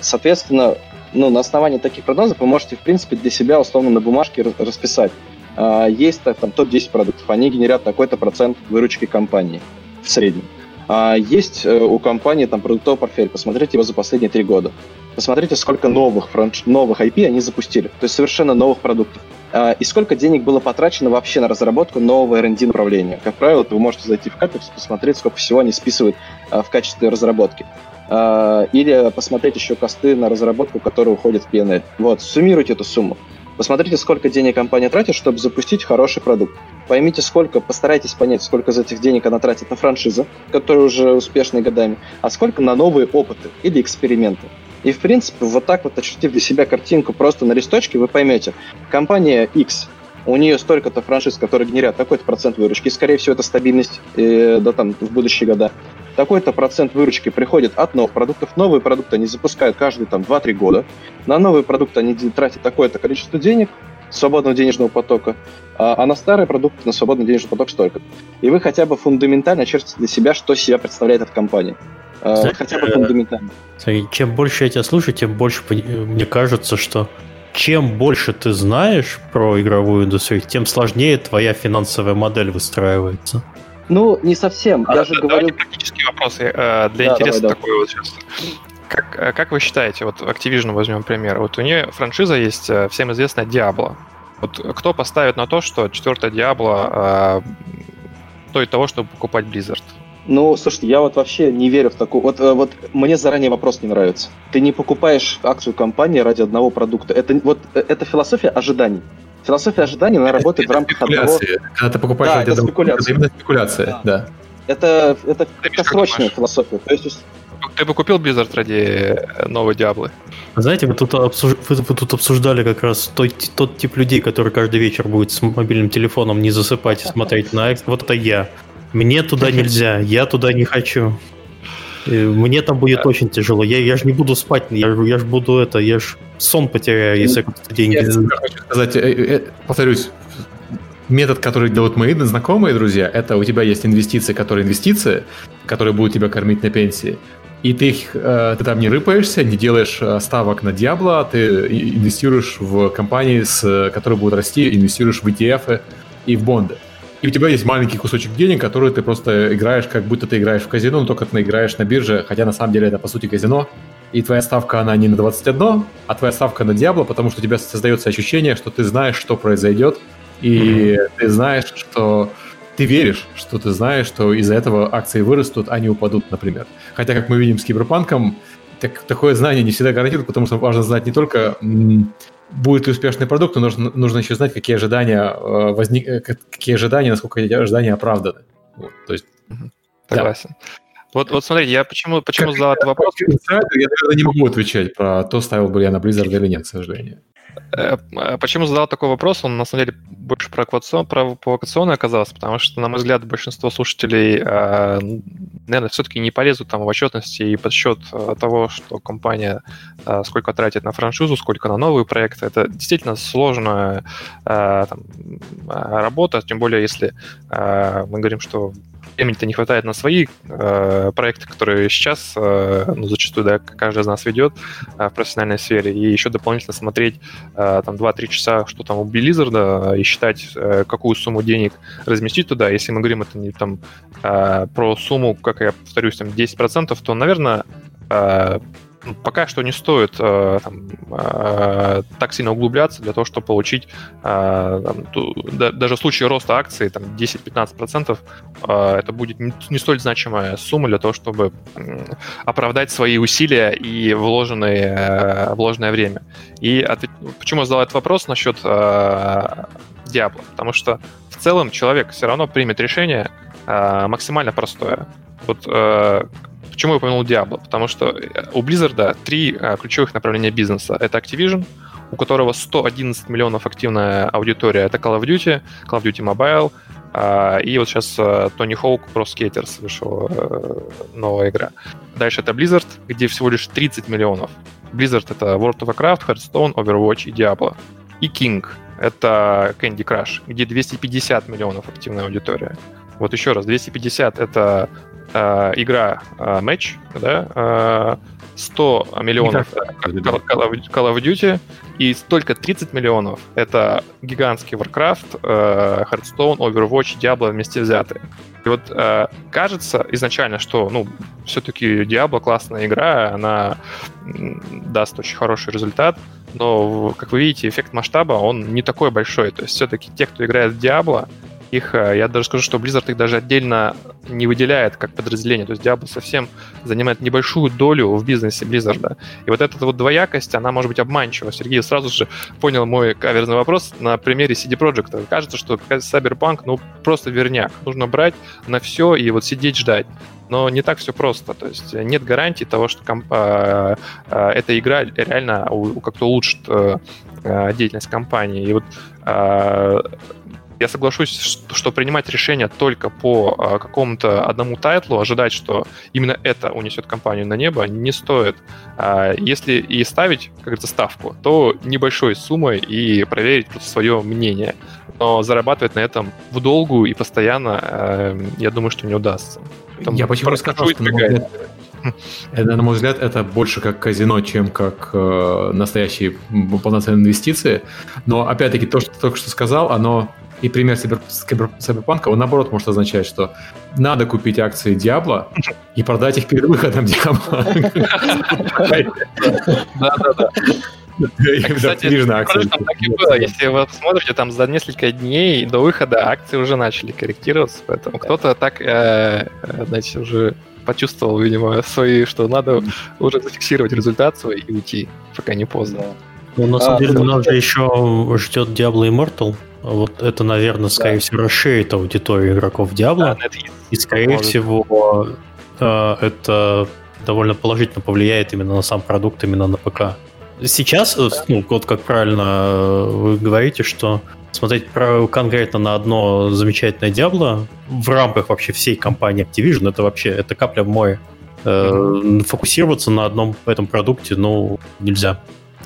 Соответственно, ну, на основании таких прогнозов вы можете, в принципе, для себя условно на бумажке расписать. А, есть там топ-10 продуктов, они генерят такой-то процент выручки компании в среднем. А есть э, у компании там продуктовый портфель, посмотрите его за последние три года. Посмотрите, сколько новых, франш... новых IP они запустили, то есть совершенно новых продуктов. А, и сколько денег было потрачено вообще на разработку нового R&D направления. Как правило, вы можете зайти в Capex, посмотреть, сколько всего они списывают в качестве разработки. А, или посмотреть еще косты на разработку, которая уходит в PNL. Вот, суммируйте эту сумму. Посмотрите, сколько денег компания тратит, чтобы запустить хороший продукт. Поймите, сколько, постарайтесь понять, сколько из этих денег она тратит на франшизы, которые уже успешны годами, а сколько на новые опыты или эксперименты. И, в принципе, вот так вот очертив для себя картинку просто на листочке, вы поймете, компания X, у нее столько-то франшиз, которые генерят такой-то процент выручки, скорее всего, это стабильность э, да, там, в будущие года такой-то процент выручки приходит от новых продуктов. Новые продукты они запускают каждые там 2-3 года. На новые продукты они тратят такое-то количество денег, свободного денежного потока, а, а на старые продукты, на свободный денежный поток столько. И вы хотя бы фундаментально чертите для себя, что себя представляет эта компания. А, Знаете, хотя бы фундаментально. Смотри, чем больше я тебя слушаю, тем больше мне кажется, что чем больше ты знаешь про игровую индустрию, тем сложнее твоя финансовая модель выстраивается. Ну, не совсем. А, Я же говорю... практические вопросы. Э, для да, интереса давай, такой вот сейчас. Как, э, как вы считаете, вот Activision возьмем пример, вот у нее франшиза есть э, всем известная Diablo. Вот кто поставит на то, что четвертая Diablo э, стоит того, чтобы покупать Blizzard? Ну, слушайте, я вот вообще не верю в такую... Вот, вот мне заранее вопрос не нравится. Ты не покупаешь акцию компании ради одного продукта. Это, вот, это философия ожиданий. Философия ожидания, она работает в рамках одного... Когда ты покупаешь да, это спекуляция. Это именно спекуляция, да. да. Это, это краткосрочная философия. То есть... Ты бы купил Blizzard ради новой Диаблы? Знаете, вы тут, обсуж... вы, вы тут обсуждали как раз тот, тот тип людей, который каждый вечер будет с мобильным телефоном не засыпать и смотреть на Вот это я. Мне туда нельзя, я туда не хочу. Мне там будет очень тяжело. Я, я же не буду спать, я, я же буду это, я же сон потеряю, если я деньги... Я хочу сказать, э, э, повторюсь, метод, который делают мои знакомые друзья, это у тебя есть инвестиции, которые инвестиции, которые будут тебя кормить на пенсии, и ты их, э, ты там не рыпаешься, не делаешь ставок на Diablo, ты инвестируешь в компании, с, которые будут расти, инвестируешь в ETF и в бонды. И у тебя есть маленький кусочек денег, который ты просто играешь, как будто ты играешь в казино, но только ты играешь на бирже, хотя на самом деле это по сути казино. И твоя ставка, она не на 21, а твоя ставка на Диабло, потому что у тебя создается ощущение, что ты знаешь, что произойдет, и mm-hmm. ты знаешь, что ты веришь, что ты знаешь, что из-за этого акции вырастут, а не упадут, например. Хотя, как мы видим с Киберпанком, так, такое знание не всегда гарантирует, потому что важно знать не только будет ли успешный продукт, но нужно, нужно еще знать, какие ожидания э, возник, э, какие ожидания, насколько эти ожидания оправданы. Вот, то есть, Согласен. Да. Вот, вот смотрите, я почему, почему задал этот вопрос? Я, наверное, не могу отвечать про то, ставил бы я на Blizzard или нет, к сожалению. Э, э, почему задал такой вопрос? Он на самом деле больше провокационный оказался, потому что, на мой взгляд, большинство слушателей, э, наверное, все-таки не полезут там в отчетности и подсчет того, что компания сколько тратит на франшизу, сколько на новые проекты. Это действительно сложная там, работа, тем более если мы говорим, что времени-то не хватает на свои э, проекты, которые сейчас, э, ну, зачастую, да, каждый из нас ведет э, в профессиональной сфере, и еще дополнительно смотреть э, там 2-3 часа, что там у Blizzard, и считать, э, какую сумму денег разместить туда. Если мы говорим это не там э, про сумму, как я повторюсь, там 10%, то, наверное, э, пока что не стоит э, там, э, так сильно углубляться для того, чтобы получить э, там, ту, да, даже в случае роста акций там, 10-15%, э, это будет не, не столь значимая сумма для того, чтобы э, оправдать свои усилия и вложенные, э, вложенное время. И ответ... почему я задал этот вопрос насчет э, Diablo? Потому что в целом человек все равно примет решение э, максимально простое. Вот э, Почему я упомянул Diablo? Потому что э, у Blizzard три э, ключевых направления бизнеса. Это Activision, у которого 111 миллионов активная аудитория. Это Call of Duty, Call of Duty Mobile, э, и вот сейчас Tony Hawk Pro Skaters вышла новая игра. Дальше это Blizzard, где всего лишь 30 миллионов. Blizzard — это World of Warcraft, Hearthstone, Overwatch и Diablo. И King — это Candy Crush, где 250 миллионов активная аудитория. Вот еще раз, 250 — это э, игра э, матч, да, э, 100 миллионов Call, Call of Duty, и только 30 миллионов это гигантский Warcraft, э, Hearthstone, Overwatch, Diablo вместе взятые. И вот э, кажется изначально, что ну, все-таки Diablo классная игра, она даст очень хороший результат, но, как вы видите, эффект масштаба, он не такой большой. То есть все-таки те, кто играет в Diablo, их, э, я даже скажу, что Blizzard их даже отдельно не выделяет как подразделение. То есть Diablo совсем занимает небольшую долю в бизнесе Blizzard. И вот эта вот двоякость, она может быть обманчива. Сергей сразу же понял мой каверзный вопрос на примере CD Projekt. Кажется, что Cyberpunk, ну, просто верняк. Нужно брать на все и вот сидеть ждать. Но не так все просто. То есть нет гарантии того, что комп- э, э, эта игра реально как-то улучшит э, э, деятельность компании. И вот э, я соглашусь, что принимать решение только по а, какому-то одному тайтлу, ожидать, что именно это унесет компанию на небо, не стоит. А, если и ставить, как говорится, ставку, то небольшой суммой и проверить просто свое мнение. Но зарабатывать на этом в долгую и постоянно, а, я думаю, что не удастся. Поэтому я почему сказал, что это, на мой взгляд, это больше как казино, чем как э, настоящие полноценные инвестиции. Но опять-таки то, что ты только что сказал, оно и пример Cyberpunk, он наоборот может означать, что надо купить акции Diablo и продать их перед выходом Diablo. Да-да-да. Кстати, так и было. Если вы посмотрите, там за несколько дней до выхода акции уже начали корректироваться, поэтому кто-то так, э, э, знаете, уже почувствовал, видимо, свои, что надо уже зафиксировать результат свой и уйти, пока не поздно. Ну, на самом а, деле, нас же еще ждет Diablo Immortal. Вот это, наверное, скорее да. всего, расширит аудиторию игроков Diablo. Да, и, скорее может. всего, э, это довольно положительно повлияет именно на сам продукт, именно на ПК. Сейчас, э, да. ну, вот как правильно э, вы говорите, что смотреть конкретно на одно замечательное Diablo в рамках вообще всей компании Activision, это вообще это капля в море. Фокусироваться на одном этом продукте, ну, нельзя.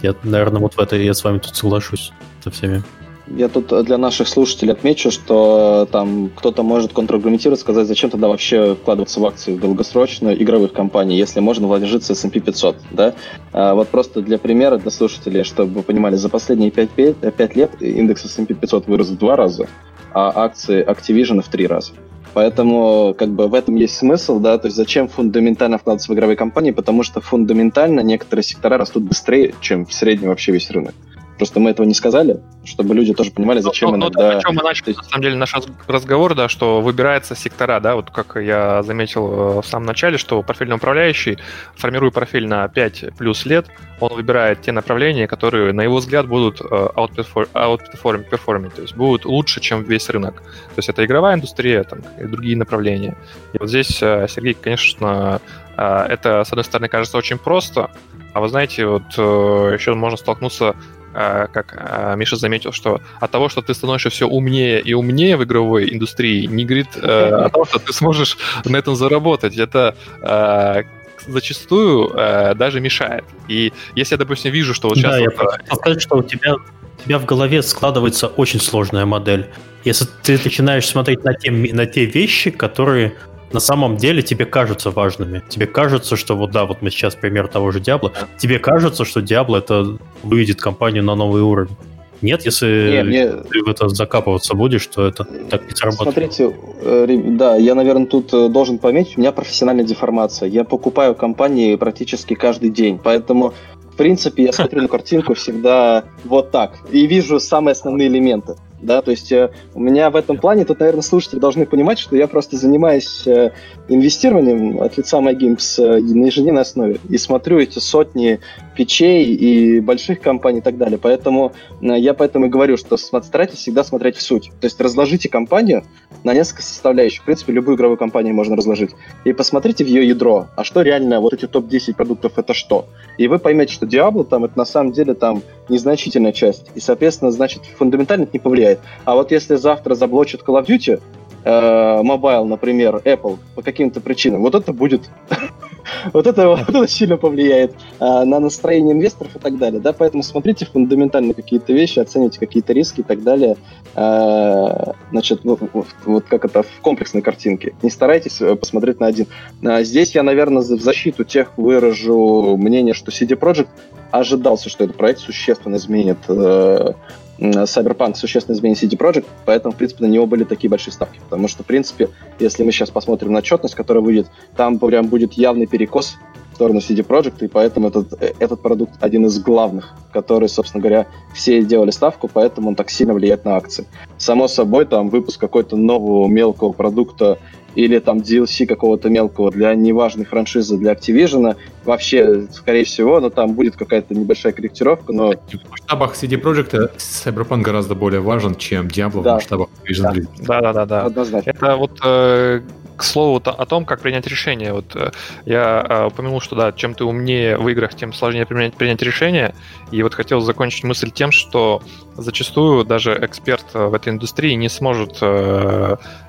Я, наверное, вот в это я с вами тут соглашусь со всеми. Я тут для наших слушателей отмечу, что там кто-то может контраргументировать, сказать, зачем тогда вообще вкладываться в акции долгосрочную игровых компаний, если можно вложиться S&P 500, да? А вот просто для примера, для слушателей, чтобы вы понимали, за последние 5, 5, 5 лет индекс S&P 500 вырос в два раза, а акции Activision в три раза. Поэтому как бы в этом есть смысл, да, то есть зачем фундаментально вкладываться в игровые компании, потому что фундаментально некоторые сектора растут быстрее, чем в среднем вообще весь рынок. Просто мы этого не сказали, чтобы люди тоже понимали, зачем ну, иногда... Ну, о чем мы начали, на самом деле, наш разговор, да, что выбирается сектора, да, вот как я заметил э, в самом начале, что портфельный управляющий, формируя портфель на 5 плюс лет, он выбирает те направления, которые, на его взгляд, будут э, outperforming, то есть будут лучше, чем весь рынок. То есть это игровая индустрия там, и другие направления. И вот здесь э, Сергей, конечно, это, с одной стороны, кажется очень просто, а вы знаете, вот еще можно столкнуться как а, Миша заметил, что от того, что ты становишься все умнее и умнее в игровой индустрии, не говорит э, о том, что ты сможешь на этом заработать. Это э, зачастую э, даже мешает. И если я, допустим, вижу, что вот сейчас... Да, вот, я хотел сказать, что у тебя, у тебя в голове складывается очень сложная модель. Если ты начинаешь смотреть на те, на те вещи, которые на самом деле тебе кажутся важными. Тебе кажется, что вот да, вот мы сейчас пример того же Диабло. Тебе кажется, что Диабло это выведет компанию на новый уровень. Нет, если не, мне... ты в это закапываться будешь, то это так не сработает. Смотрите, э, да, я, наверное, тут э, должен пометить, у меня профессиональная деформация. Я покупаю компании практически каждый день, поэтому в принципе, я смотрю на картинку всегда вот так и вижу самые основные элементы да, то есть э, у меня в этом плане, тут, наверное, слушатели должны понимать, что я просто занимаюсь э, инвестированием от лица MyGames э, на ежедневной основе и смотрю эти сотни печей и больших компаний и так далее, поэтому э, я поэтому и говорю, что старайтесь всегда смотреть в суть, то есть разложите компанию на несколько составляющих, в принципе, любую игровую компанию можно разложить, и посмотрите в ее ядро, а что реально, вот эти топ-10 продуктов это что, и вы поймете, что Diablo там это на самом деле там незначительная часть, и, соответственно, значит, фундаментально это не повлияет влияет. А вот если завтра заблочат Call of Duty, Mobile, например, Apple, по каким-то причинам, вот это будет... вот, это, сильно повлияет э, на настроение инвесторов и так далее. Да? Поэтому смотрите фундаментально какие-то вещи, оцените какие-то риски и так далее. Э, значит, вот, как это в комплексной картинке. Не старайтесь э, посмотреть на один. Э, здесь я, наверное, в защиту тех выражу мнение, что CD Projekt ожидался, что этот проект существенно изменит э, Cyberpunk существенно изменит CD Projekt, поэтому, в принципе, на него были такие большие ставки. Потому что, в принципе, если мы сейчас посмотрим на отчетность, которая выйдет, там прям будет явный перекос в сторону CD Projekt, и поэтому этот, э, этот продукт один из главных, который, собственно говоря, все делали ставку, поэтому он так сильно влияет на акции. Само собой, там выпуск какой-то нового мелкого продукта или там DLC какого-то мелкого для неважной франшизы для Activision, вообще, скорее всего, но там будет какая-то небольшая корректировка, но... В масштабах CD Projekt Cyberpunk гораздо более важен, чем Diablo да. в масштабах Activision да. да, да, да, Однозначно. Это вот э, к слову о том, как принять решение. Вот э, я э, упомянул, что да, чем ты умнее в играх, тем сложнее принять, принять решение. И вот хотел закончить мысль тем, что зачастую даже эксперт э, в этой индустрии не сможет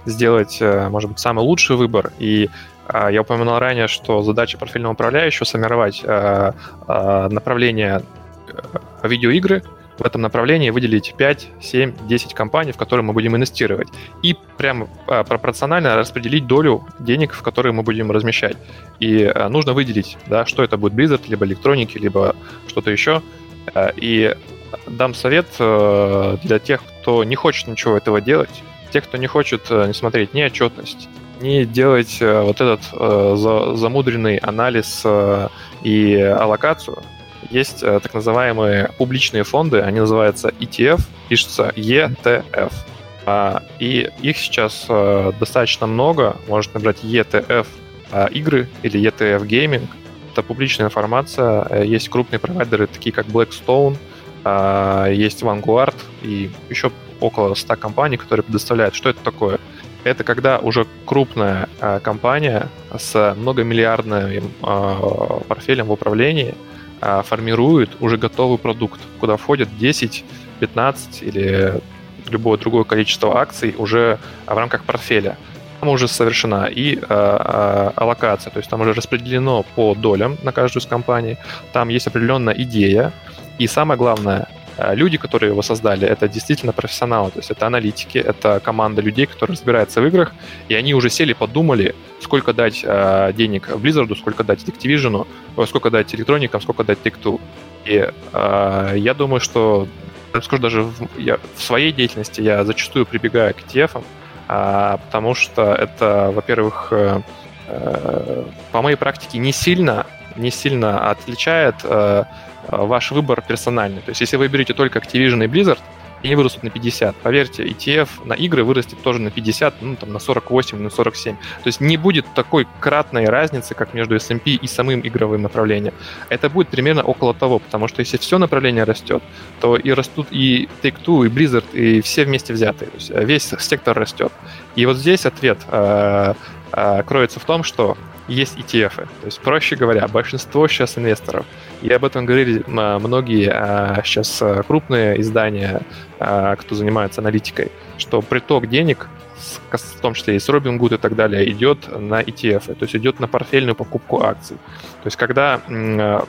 сделать, может быть, самый лучший выбор. И я упоминал ранее, что задача портфельного управляющего сформировать направление видеоигры, в этом направлении выделить 5, 7, 10 компаний, в которые мы будем инвестировать. И прямо а, пропорционально распределить долю денег, в которые мы будем размещать. И а, нужно выделить, да, что это будет Blizzard, либо электроники, либо что-то еще. А, и дам совет для тех, кто не хочет ничего этого делать, тех, кто не хочет не смотреть ни отчетность, не делать вот этот замудренный анализ и аллокацию, есть э, так называемые публичные фонды, они называются ETF, пишется ETF. А, и их сейчас э, достаточно много, можно набрать ETF а, игры или ETF Gaming. Это публичная информация, э, есть крупные провайдеры, такие как Blackstone, есть Vanguard и еще около 100 компаний, которые предоставляют. Что это такое? Это когда уже крупная компания с многомиллиардным портфелем в управлении – формирует уже готовый продукт, куда входит 10, 15 или любое другое количество акций уже в рамках портфеля. Там уже совершена и э, аллокация, то есть там уже распределено по долям на каждую из компаний, там есть определенная идея, и самое главное, Э, люди, которые его создали, это действительно профессионалы, то есть это аналитики, это команда людей, которые разбираются в играх, и они уже сели, подумали, сколько дать э, денег Blizzard, сколько дать Activision, сколько дать электроникам, сколько дать Take-Two. И э, я думаю, что, скажу, даже в, я, в своей деятельности я зачастую прибегаю к ETF, э, потому что это, во-первых, э, э, по моей практике не сильно, не сильно отличает э, ваш выбор персональный. То есть, если вы берете только Activision и Blizzard, они вырастут на 50. Поверьте, ETF на игры вырастет тоже на 50, ну, там, на 48, на 47. То есть не будет такой кратной разницы, как между S&P и самым игровым направлением. Это будет примерно около того, потому что если все направление растет, то и растут и Take-Two, и Blizzard, и все вместе взятые. То есть э, весь сектор растет. И вот здесь ответ э, э, кроется в том, что есть ETF. То есть, проще говоря, большинство сейчас инвесторов, и об этом говорили многие сейчас а, крупные издания, а, кто занимается аналитикой, что приток денег в том числе и с Robinhood и так далее, идет на ETF, то есть идет на портфельную покупку акций. То есть когда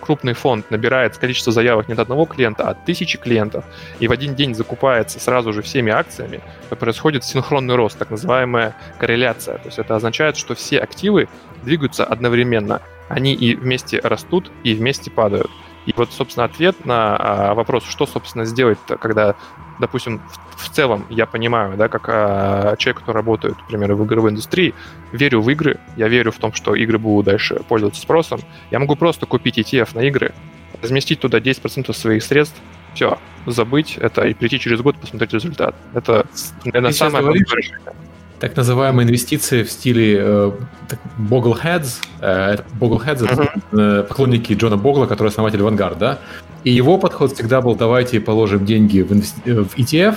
крупный фонд набирает количество заявок не от одного клиента, а от тысячи клиентов, и в один день закупается сразу же всеми акциями, то происходит синхронный рост, так называемая корреляция. То есть это означает, что все активы двигаются одновременно. Они и вместе растут, и вместе падают. И вот, собственно, ответ на а, вопрос, что, собственно, сделать, когда, допустим, в, в целом я понимаю, да, как а, человек, который работает, например, в игровой индустрии, верю в игры, я верю в том, что игры будут дальше пользоваться спросом, я могу просто купить ETF на игры, разместить туда 10% своих средств, все, забыть это и прийти через год посмотреть результат. Это, наверное, Ты самое говоришь, так называемые инвестиции в стиле э, Bogleheads. Э, Bogleheads uh-huh. это э, поклонники Джона Богла, который основатель Vanguard, да? И его подход всегда был, давайте положим деньги в, инвести- э, в ETF,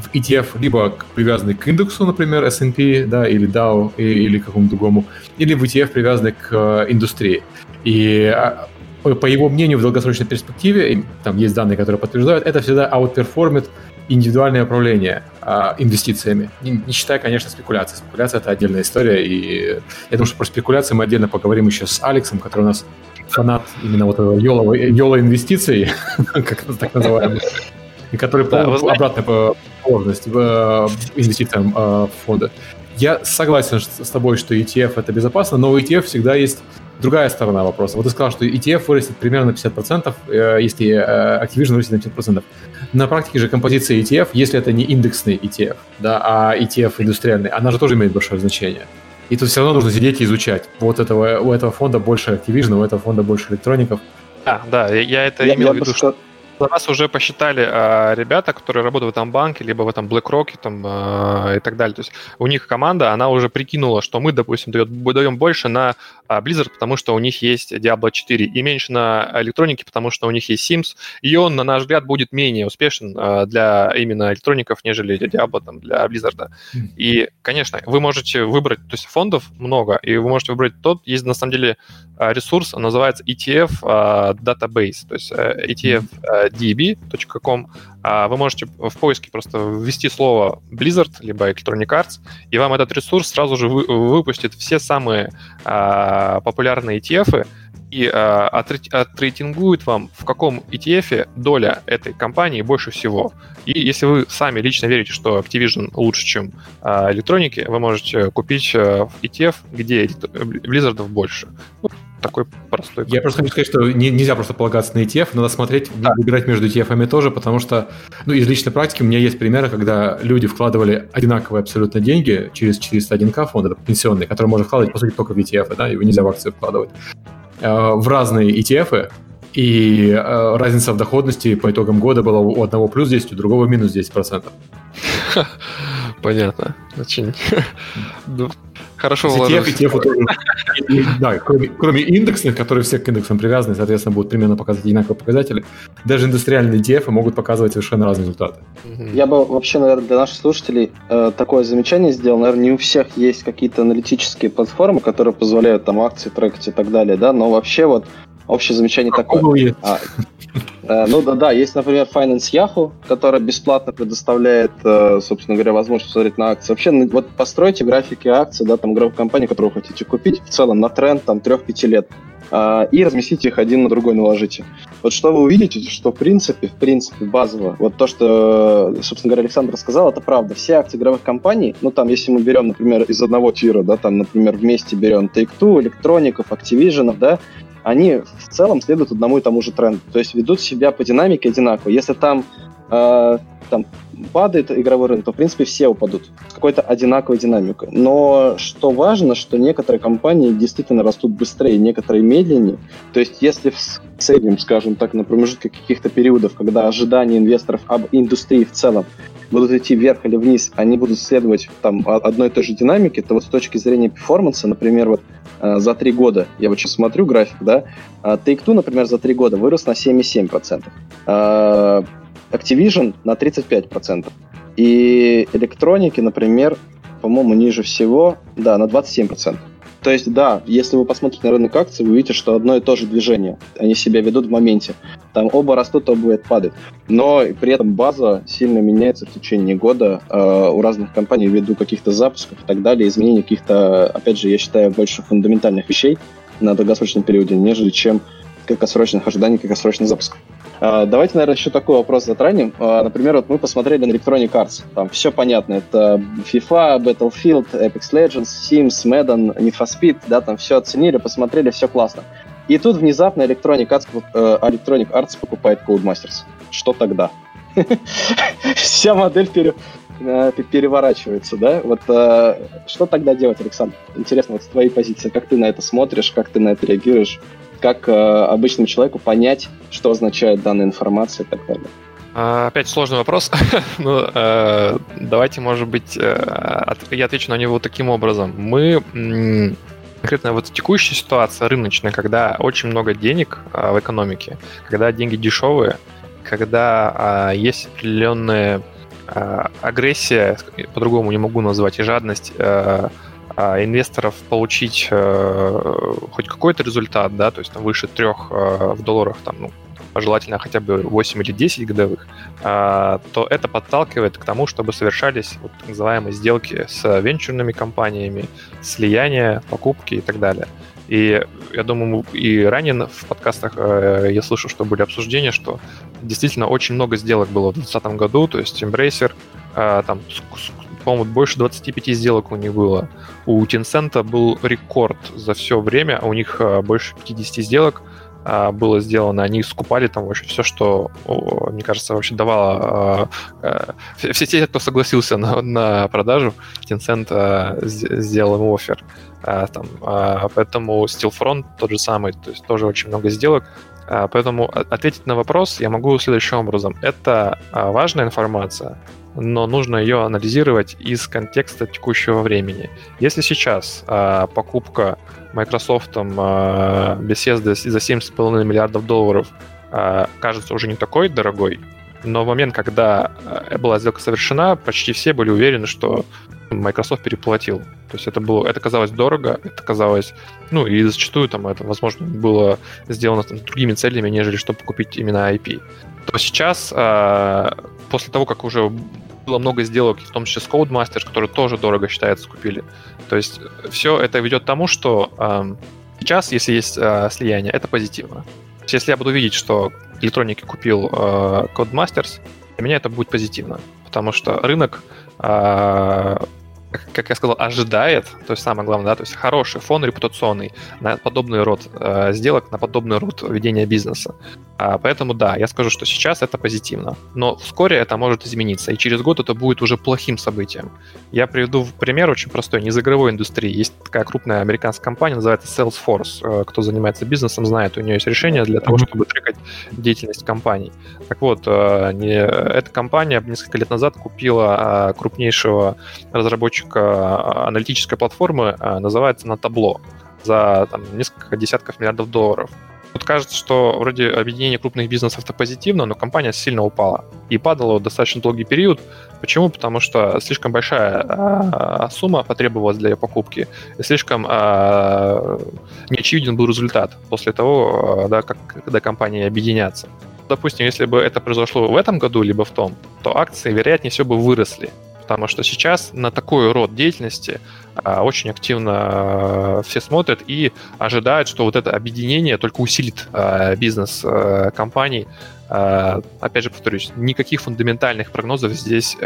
в ETF либо привязанный к индексу, например, S&P, да, или Dow, и, или какому-то другому, или в ETF привязанный к э, индустрии. И а, по его мнению, в долгосрочной перспективе, там есть данные, которые подтверждают, это всегда аутперформит индивидуальное управление а, инвестициями. Не, не считая, конечно, спекуляции. Спекуляция — это отдельная история, и я думаю, что про спекуляции мы отдельно поговорим еще с Алексом, который у нас фанат именно вот этого YOLO, YOLO инвестиций, как так называемых, и который да, обратная положенность э, инвестициям э, в фонды. Я согласен с тобой, что ETF это безопасно, но у ETF всегда есть другая сторона вопроса. Вот ты сказал, что ETF вырастет примерно на 50%, э, если Activision вырастет на 50%. На практике же композиция ETF, если это не индексный ETF, да, а ETF индустриальный, она же тоже имеет большое значение. И тут все равно нужно сидеть и изучать. Вот этого, у этого фонда больше Activision, у этого фонда больше электроников. А, да, я это я, имел я в виду, что за нас уже посчитали а, ребята, которые работают в этом банке, либо в этом BlackRock там, а, и так далее. То есть у них команда, она уже прикинула, что мы, допустим, дает, даем больше на а, Blizzard, потому что у них есть Diablo 4, и меньше на электронике, потому что у них есть Sims, и он, на наш взгляд, будет менее успешен а, для именно электроников, нежели для Diablo, там, для Blizzard. И, конечно, вы можете выбрать, то есть фондов много, и вы можете выбрать тот, есть на самом деле ресурс, он называется ETF а, Database, то есть э, ETF э, db.com, а вы можете в поиске просто ввести слово Blizzard, либо Electronic Arts, и вам этот ресурс сразу же вы, выпустит все самые а, популярные ETF и а, отрейтингует вам, в каком ETF доля этой компании больше всего. И если вы сами лично верите, что Activision лучше, чем электроники, вы можете купить ETF, где Blizzard больше. Ну, такой простой. Я просто хочу сказать, что не, нельзя просто полагаться на ETF, надо смотреть, да. выбирать между ETF тоже, потому что, ну, из личной практики у меня есть примеры, когда люди вкладывали одинаковые абсолютно деньги через 401к фонды пенсионные, которые можно вкладывать, по сути, только в ETF, да, его нельзя в акции вкладывать, э, в разные ETF, и э, разница в доходности по итогам года была у одного плюс 10, у другого минус 10%. Понятно. Очень Хорошо тоже. Да, кроме, кроме индексных, которые все к индексам привязаны, соответственно, будут примерно показывать одинаковые показатели, даже индустриальные ETF могут показывать совершенно разные результаты. Я бы вообще, наверное, для наших слушателей э, такое замечание сделал. Наверное, не у всех есть какие-то аналитические платформы, которые позволяют там акции трекать и так далее, да, но вообще вот общее замечание такое. А, ну да, да, есть, например, Finance Yahoo, которая бесплатно предоставляет, э, собственно говоря, возможность посмотреть на акции. Вообще, ну, вот постройте графики акций, да, там, игровой компании, которую вы хотите купить, в целом на тренд там 3-5 лет э, и разместите их один на другой наложите. Вот что вы увидите, что в принципе, в принципе, базово, вот то, что, собственно говоря, Александр сказал, это правда. Все акции игровых компаний, ну там, если мы берем, например, из одного тира, да, там, например, вместе берем Take-Two, Электроников, Activision, да, они в целом следуют одному и тому же тренду. То есть ведут себя по динамике одинаково. Если там э, там падает игровой рынок, то, в принципе, все упадут с какой-то одинаковой динамикой. Но что важно, что некоторые компании действительно растут быстрее, некоторые медленнее. То есть, если в среднем, скажем так, на промежутке каких-то периодов, когда ожидания инвесторов об индустрии в целом будут идти вверх или вниз, они будут следовать там одной и той же динамике, то вот с точки зрения перформанса, например, вот э, за три года, я вот сейчас смотрю график, да, э, Take-Two, например, за три года вырос на 7,7%. Э, Activision на 35%. И электроники, например, по-моему, ниже всего, да, на 27%. То есть, да, если вы посмотрите на рынок акций, вы увидите, что одно и то же движение. Они себя ведут в моменте. Там оба растут, оба падают. Но при этом база сильно меняется в течение года э, у разных компаний ввиду каких-то запусков и так далее, изменений каких-то, опять же, я считаю, больше фундаментальных вещей на долгосрочном периоде, нежели чем краткосрочных ожиданий краткосрочных запусков. А, давайте, наверное, еще такой вопрос затронем. А, например, вот мы посмотрели на Electronic Arts. Там все понятно. Это FIFA, Battlefield, Apex Legends, Sims, Madden, Need for Speed. Да, там все оценили, посмотрели, все классно. И тут внезапно Electronic Arts, э, Electronic Arts покупает Codemasters. Что тогда? Вся модель пере, переворачивается, да? Вот э, что тогда делать, Александр? Интересно, вот с твоей позиции, как ты на это смотришь, как ты на это реагируешь? как э, обычному человеку понять, что означает данная информация и так далее. А, опять сложный вопрос. ну, э, давайте, может быть, э, я отвечу на него таким образом. Мы конкретно вот текущая ситуация рыночная, когда очень много денег э, в экономике, когда деньги дешевые, когда э, есть определенная э, агрессия, по-другому не могу назвать, и жадность э, а, инвесторов получить э, хоть какой-то результат, да, то есть там выше трех э, в долларах, там, ну, желательно хотя бы 8 или 10 годовых, э, то это подталкивает к тому, чтобы совершались вот так называемые сделки с венчурными компаниями, слияния, покупки и так далее. И я думаю, и ранее в подкастах э, я слышал, что были обсуждения, что действительно очень много сделок было в 2020 году, то есть Embracer, э, там по-моему, больше 25 сделок у них было. У Tencent был рекорд за все время, у них а, больше 50 сделок а, было сделано. Они скупали там вообще все, что, мне кажется, вообще давало... Все те, кто согласился на, на продажу, Tencent сделал им офер. Там, поэтому Steelfront тот же самый, то есть тоже очень много сделок. Поэтому ответить на вопрос я могу следующим образом. Это важная информация, но нужно ее анализировать из контекста текущего времени. Если сейчас э, покупка Microsoft э, Bethesda за 7,5 миллиардов долларов кажется уже не такой дорогой, но в момент, когда была сделка совершена, почти все были уверены, что Microsoft переплатил. То есть это было, это казалось дорого, это казалось, ну и зачастую там это, возможно, было сделано там, другими целями, нежели чтобы купить именно IP. То сейчас, после того, как уже было много сделок, в том числе с Codemasters, который тоже дорого считается, купили. То есть все это ведет к тому, что э, сейчас, если есть э, слияние, это позитивно. То есть, если я буду видеть, что электроники купил э, Codemasters, для меня это будет позитивно, потому что рынок э, как я сказал, ожидает, то есть самое главное, да, то есть хороший фон репутационный на подобный род э, сделок, на подобный род ведения бизнеса. А, поэтому да, я скажу, что сейчас это позитивно, но вскоре это может измениться, и через год это будет уже плохим событием. Я приведу пример очень простой, не из игровой индустрии. Есть такая крупная американская компания, называется Salesforce. Э, кто занимается бизнесом, знает, у нее есть решение для того, чтобы трекать деятельность компаний. Так вот, э, не, эта компания несколько лет назад купила крупнейшего разработчика разработчика аналитической платформы а, называется на табло за там, несколько десятков миллиардов долларов. Тут кажется, что вроде объединение крупных бизнесов это позитивно, но компания сильно упала. И падала достаточно долгий период. Почему? Потому что слишком большая а, сумма потребовалась для ее покупки, и слишком а, неочевиден был результат после того, да, как, когда компании объединятся. Допустим, если бы это произошло в этом году, либо в том, то акции, вероятнее всего, бы выросли потому что сейчас на такой род деятельности а, очень активно а, все смотрят и ожидают, что вот это объединение только усилит а, бизнес компаний. Опять же повторюсь, никаких фундаментальных прогнозов здесь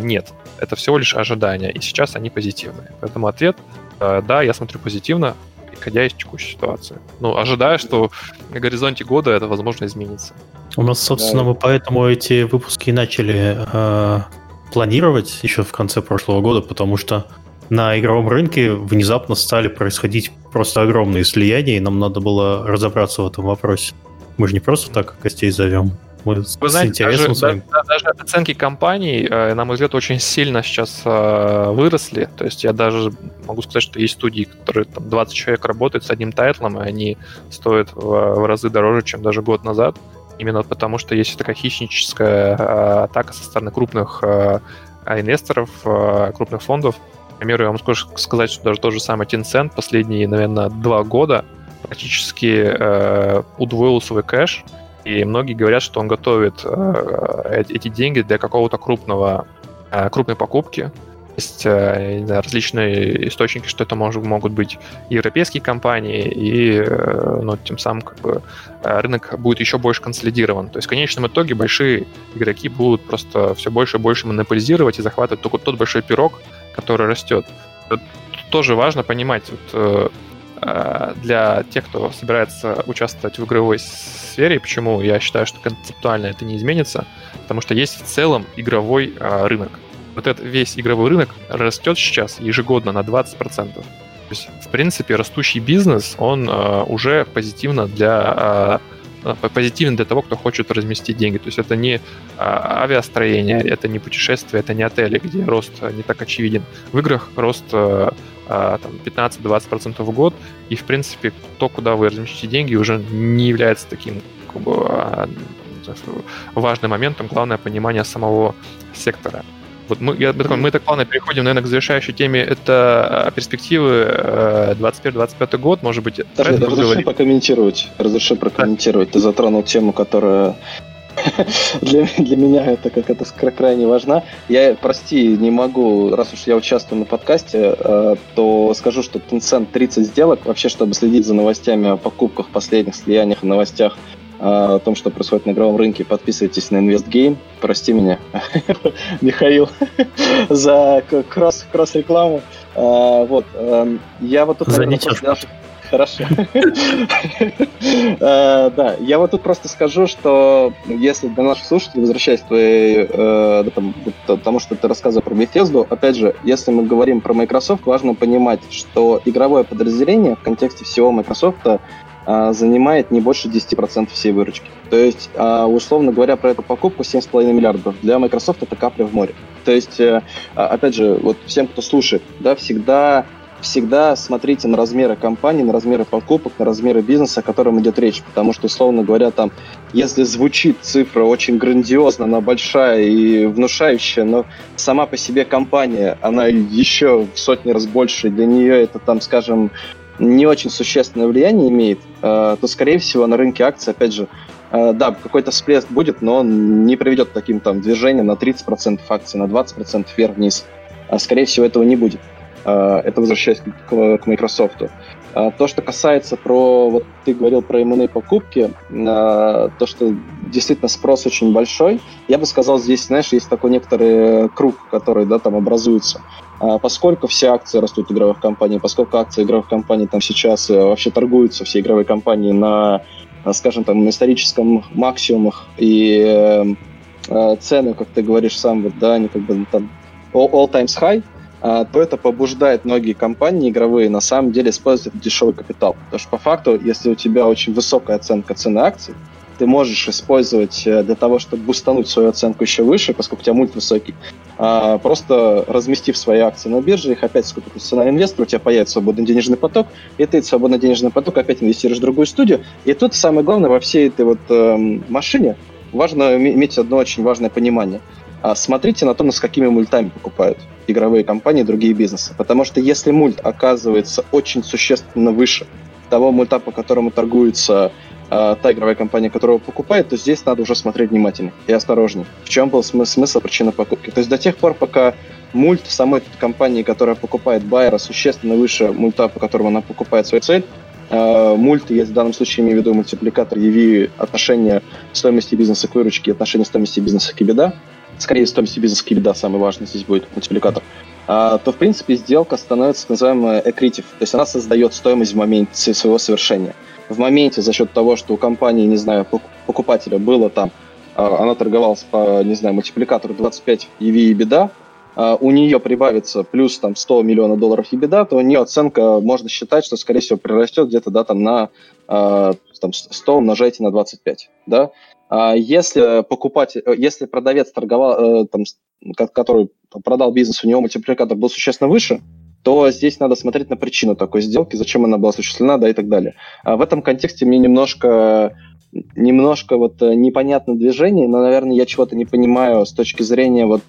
нет. Это всего лишь ожидания, и сейчас они позитивные. Поэтому ответ – да, я смотрю позитивно, исходя из текущей ситуации. Ну, ожидая, что на горизонте года это, возможно, изменится. У нас, собственно, да. мы поэтому эти выпуски начали э, планировать еще в конце прошлого года, потому что на игровом рынке внезапно стали происходить просто огромные слияния, и нам надо было разобраться в этом вопросе. Мы же не просто так гостей зовем. Мы Вы знаете, даже, даже, даже оценки компаний, э, на мой взгляд, очень сильно сейчас э, выросли. То есть я даже могу сказать, что есть студии, которые там 20 человек работают с одним тайтлом, и они стоят в, в разы дороже, чем даже год назад. Именно потому, что есть такая хищническая э, атака со стороны крупных инвесторов, крупных фондов. К примеру, я вам скажу сказать, что даже тот же самый Tencent последние, наверное, два года практически удвоил свой кэш, и многие говорят, что он готовит эти деньги для какого-то крупного, крупной покупки. Есть э, знаю, различные источники, что это может, могут быть европейские компании, и э, ну, тем самым как бы, э, рынок будет еще больше консолидирован. То есть в конечном итоге большие игроки будут просто все больше и больше монополизировать и захватывать только тот большой пирог, который растет. Тут тоже важно понимать, вот, для тех, кто собирается участвовать в игровой сфере. Почему я считаю, что концептуально это не изменится? Потому что есть в целом игровой рынок. Вот этот весь игровой рынок растет сейчас ежегодно на 20%. То есть, в принципе, растущий бизнес, он э, уже позитивно для позитивен для того, кто хочет разместить деньги. То есть это не авиастроение, это не путешествие, это не отели, где рост не так очевиден. В играх рост а, там, 15-20% в год, и, в принципе, то, куда вы разместите деньги, уже не является таким как бы, а, важным моментом, главное понимание самого сектора. Вот мы, я, мы так плавно переходим, наверное, к завершающей теме. Это а, перспективы 21-25 год, может быть. Подожди, разреши говорить. прокомментировать. Разреши прокомментировать. Ты затронул тему, которая для, для меня это как это крайне важно. Я, прости, не могу, раз уж я участвую на подкасте, э, то скажу, что Tencent 30 сделок, вообще, чтобы следить за новостями о покупках, последних слияниях, новостях э, о том, что происходит на игровом рынке, подписывайтесь на InvestGame. Прости меня, Михаил, за кросс, кросс-рекламу. Э, вот, эм, я вот тут... Хорошо. Э, да, я вот тут просто скажу, что если для наших слушателей, возвращаясь к э, тому, что ты рассказывал про Bethesda, опять же, если мы говорим про Microsoft, важно понимать, что игровое подразделение в контексте всего Microsoft э, занимает не больше 10% всей выручки. То есть, условно говоря, про эту покупку 7,5 миллиардов для Microsoft это капля в море. То есть, опять же, вот всем, кто слушает, да, всегда всегда смотрите на размеры компании, на размеры покупок, на размеры бизнеса, о котором идет речь. Потому что, условно говоря, там, если звучит цифра очень грандиозно, она большая и внушающая, но сама по себе компания, она еще в сотни раз больше, для нее это там, скажем, не очень существенное влияние имеет, э, то, скорее всего, на рынке акций, опять же, э, да, какой-то всплеск будет, но он не приведет к таким там движениям на 30% акций, на 20% вверх-вниз. А, скорее всего, этого не будет. А, это возвращаясь к, к Microsoft. А, то, что касается про, вот ты говорил про M&A покупки, то, что действительно спрос очень большой, я бы сказал, здесь, знаешь, есть такой некоторый круг, который, да, там образуется. Поскольку все акции растут игровых компаний, поскольку акции игровых компаний там сейчас э, вообще торгуются, все игровые компании на, скажем, там, на историческом максимумах, и э, э, цены, как ты говоришь сам, вот, да, они как бы там all times high, а, то это побуждает многие компании игровые на самом деле использовать дешевый капитал. Потому что по факту, если у тебя очень высокая оценка цены акций, ты можешь использовать э, для того, чтобы бустануть свою оценку еще выше, поскольку у тебя мульт высокий, а, просто разместив свои акции на бирже, их опять сколько цена инвестора, у тебя появится свободный денежный поток, и ты свободный денежный поток опять инвестируешь в другую студию. И тут самое главное во всей этой вот э, машине важно иметь одно очень важное понимание – а смотрите на то, с какими мультами покупают игровые компании другие бизнесы. Потому что если мульт оказывается очень существенно выше того мульта, по которому торгуется э, та игровая компания, которая его покупает, то здесь надо уже смотреть внимательно и осторожнее. В чем был смысл, смысл причина покупки? То есть до тех пор, пока мульт самой компании, которая покупает байера, существенно выше мульта, по которому она покупает свою цель, э, мульт, я в данном случае имею в виду мультипликатор EV, отношение стоимости бизнеса к выручке, отношение стоимости бизнеса к EBITDA, скорее стоимости бизнеса к EBITDA самый важный здесь будет мультипликатор. то, в принципе, сделка становится называемая accretive, то есть она создает стоимость в моменте своего совершения. В моменте за счет того, что у компании, не знаю, покупателя было там, она торговалась по, не знаю, мультипликатору 25 EV и беда, у нее прибавится плюс там 100 миллионов долларов и беда, то у нее оценка, можно считать, что, скорее всего, прирастет где-то, да, там на там, 100 умножайте на 25, да. А если покупатель, э, если продавец торговал, э, там, который продал бизнес, у него мультипликатор был существенно выше, то здесь надо смотреть на причину такой сделки, зачем она была осуществлена, да, и так далее. А в этом контексте мне немножко немножко вот э, непонятно движение, но, наверное, я чего-то не понимаю с точки зрения вот,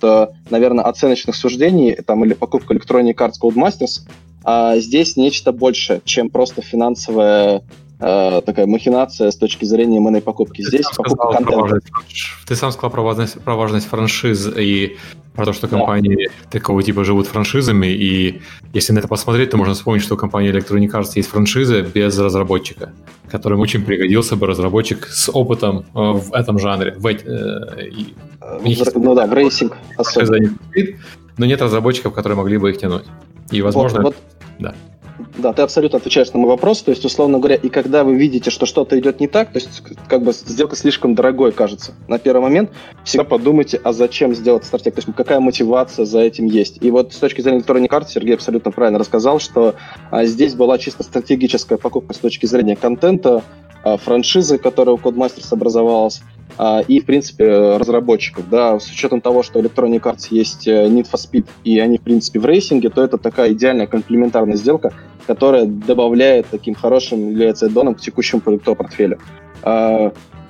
наверное, оценочных суждений там или покупка Electronic Arts Codemasters. А здесь нечто большее, чем просто финансовая э, такая махинация с точки зрения моей покупки. Ты Здесь покупка контента. Ты сам сказал про важность, про важность франшиз и про то, что компании да. такого типа живут франшизами, и если на это посмотреть, то можно вспомнить, что у компании Electronic Arts есть франшиза без разработчика, которым очень пригодился бы разработчик с опытом э, в этом жанре. В, э, и, в, ну да, в racing особенно. Но нет разработчиков, которые могли бы их тянуть. И, возможно, вот, вот. да. Да, ты абсолютно отвечаешь на мой вопрос. То есть, условно говоря, и когда вы видите, что что-то идет не так, то есть, как бы сделка слишком дорогой кажется на первый момент, всегда подумайте, а зачем сделать стратег, то есть, какая мотивация за этим есть. И вот с точки зрения электронной карты Сергей абсолютно правильно рассказал, что а, здесь была чисто стратегическая покупка с точки зрения контента, а, франшизы, которая у Codemasters образовалась, и, в принципе, разработчиков. Да, с учетом того, что Electronic Arts есть э, Need for Speed, и они, в принципе, в рейсинге, то это такая идеальная комплементарная сделка, которая добавляет таким хорошим, является аддоном к текущему продуктовому портфелю.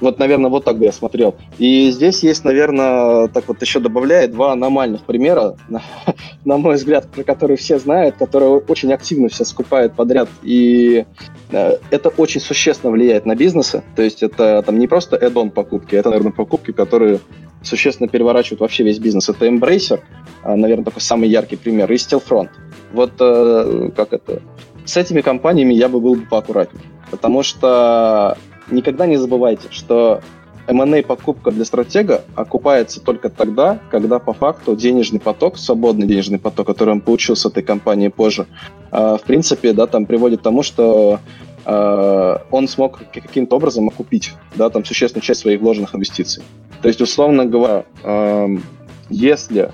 Вот, наверное, вот так бы я смотрел. И здесь есть, наверное, так вот еще добавляет два аномальных примера, на, мой взгляд, про которые все знают, которые очень активно все скупают подряд. И э, это очень существенно влияет на бизнесы. То есть это там не просто add-on покупки, это, наверное, покупки, которые существенно переворачивают вообще весь бизнес. Это Embracer, а, наверное, такой самый яркий пример, и Stillfront. Вот э, как это... С этими компаниями я бы был бы поаккуратнее. Потому что никогда не забывайте, что M&A покупка для стратега окупается только тогда, когда по факту денежный поток, свободный денежный поток, который он получил с этой компании позже, э, в принципе, да, там приводит к тому, что э, он смог каким-то образом окупить, да, там существенную часть своих вложенных инвестиций. То есть, условно говоря, э, если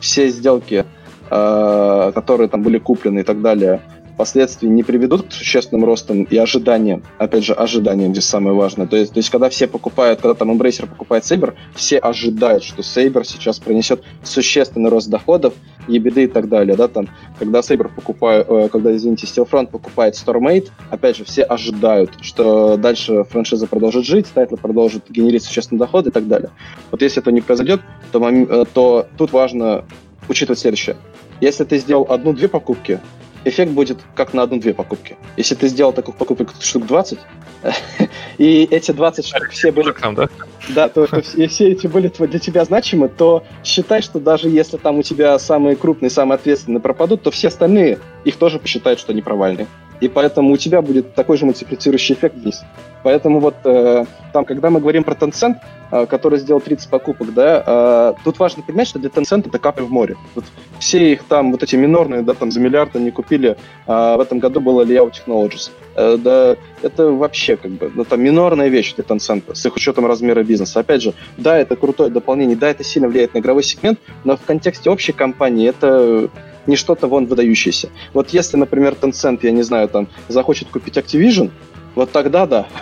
все сделки, которые там были куплены и так далее, впоследствии не приведут к существенным ростам и ожиданиям. Опять же, ожиданиям здесь самое важное. То есть, то есть когда все покупают, когда там Embracer покупает Saber, все ожидают, что Saber сейчас принесет существенный рост доходов, EBITDA и так далее. Да, там, когда Saber покупает, э, когда, извините, Stillfront покупает Storm8, опять же, все ожидают, что дальше франшиза продолжит жить, тайтл продолжит генерить существенный доход и так далее. Вот если это не произойдет, то, э, то тут важно учитывать следующее. Если ты сделал одну-две покупки, эффект будет как на одну-две покупки. Если ты сделал таких покупок штук 20, и эти 20 штук все были... да? Да, то, то все, все эти были для тебя значимы, то считай, что даже если там у тебя самые крупные, самые ответственные пропадут, то все остальные их тоже посчитают, что они провальные. И поэтому у тебя будет такой же мультиплицирующий эффект вниз. Поэтому вот э, там, когда мы говорим про Tencent, э, который сделал 30 покупок, да, э, тут важно понимать, что для Tencent это капля в море. Вот все их там, вот эти минорные, да, там за миллиард они купили, э, в этом году было Liao Technologies. Э, да, это вообще как бы, ну, там минорная вещь для Tencent с их учетом размера бизнеса. Опять же, да, это крутое дополнение, да, это сильно влияет на игровой сегмент, но в контексте общей компании это не что-то вон выдающееся. Вот если, например, Tencent, я не знаю, там, захочет купить Activision, вот тогда да.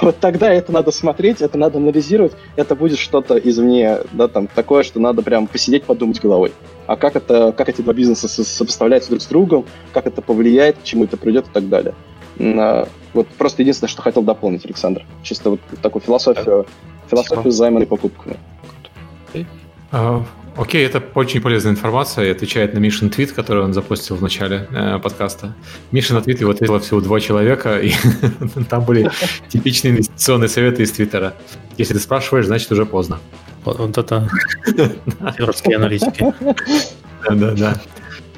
Вот тогда это надо смотреть, это надо анализировать, это будет что-то извне, да, там, такое, что надо прям посидеть, подумать головой. А как это, как эти два бизнеса сопоставляются друг с другом, как это повлияет, к чему это придет и так далее. Вот просто единственное, что хотел дополнить, Александр. Чисто вот такую философию, философию займа и покупки. А, Окей, это очень полезная информация и отвечает на Мишин твит, который он запустил в начале э, подкаста. Мишин на твит его ответило всего два человека, и там были типичные инвестиционные советы из Твиттера. Если ты спрашиваешь, значит уже поздно. Вот это твиттерские аналитики. Да, да,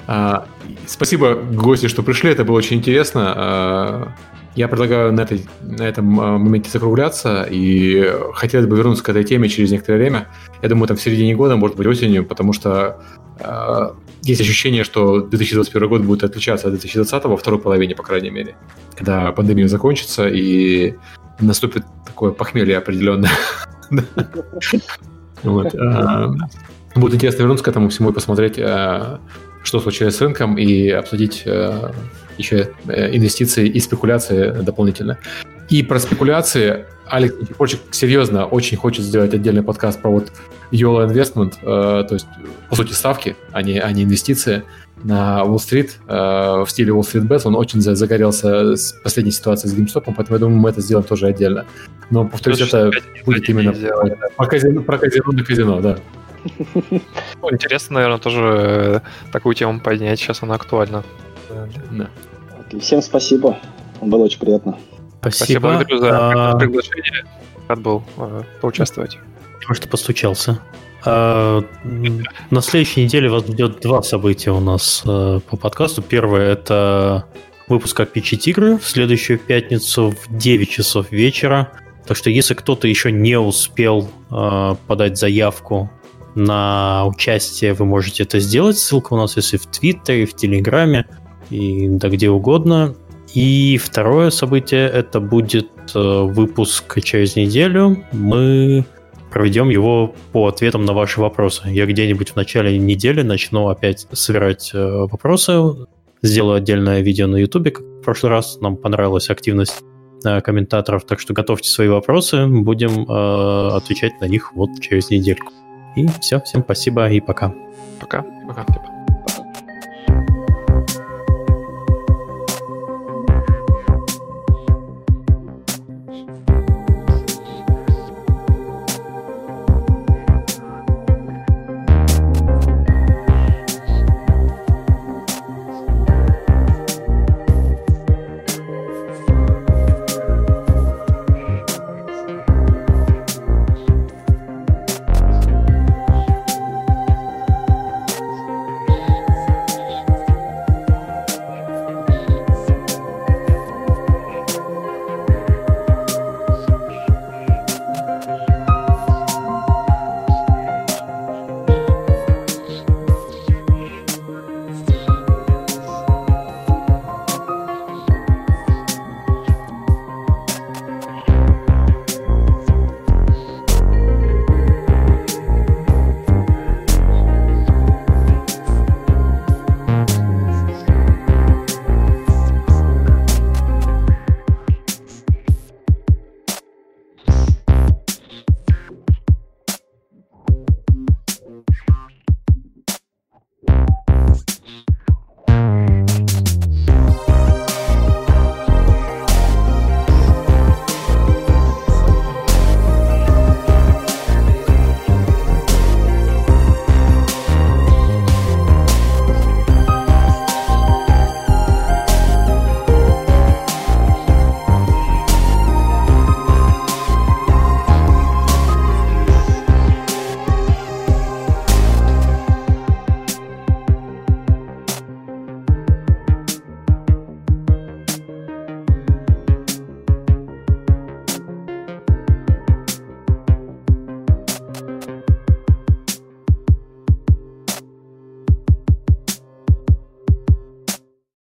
да. Спасибо, гости, что пришли, это было очень интересно. Я предлагаю на, этой, на этом а, моменте закругляться, и хотелось бы вернуться к этой теме через некоторое время. Я думаю, там в середине года, может быть, осенью, потому что э, есть ощущение, что 2021 год будет отличаться от 2020 во второй половине, по крайней мере, когда пандемия закончится и наступит такое похмелье определенное. А, будет интересно вернуться к этому всему и посмотреть, а, что случилось с рынком, и обсудить еще э, инвестиции и спекуляции дополнительно. И про спекуляции Алекс Никифорчик серьезно очень хочет сделать отдельный подкаст про вот YOLO Investment, э, то есть, по сути, ставки, а не, а не инвестиции на Уолл-стрит э, в стиле Street Bets. Он очень загорелся с последней ситуацией с GameStop, поэтому я думаю, мы это сделаем тоже отдельно. Но, повторюсь, это будет именно сделали, да. про, казино, про казино на казино, да. Ну, интересно, наверное, тоже э, такую тему поднять. Сейчас она актуальна. Да. Всем спасибо. Было очень приятно. Спасибо. Спасибо благодарю за а... приглашение. Рад был э, поучаствовать. Потому что постучался. А, на следующей неделе вас ждет два события у нас э, по подкасту. Первое это выпуск о Пичи Тигры в следующую пятницу в 9 часов вечера. Так что если кто-то еще не успел э, подать заявку на участие, вы можете это сделать. Ссылка у нас есть и в Твиттере, и в Телеграме, и да где угодно. И второе событие это будет э, выпуск через неделю. Мы проведем его по ответам на ваши вопросы. Я где-нибудь в начале недели начну опять собирать э, вопросы. Сделаю отдельное видео на YouTube, как в прошлый раз. Нам понравилась активность э, комментаторов, так что готовьте свои вопросы. Будем отвечать на них вот через недельку. И все, всем спасибо и пока. Пока. Пока.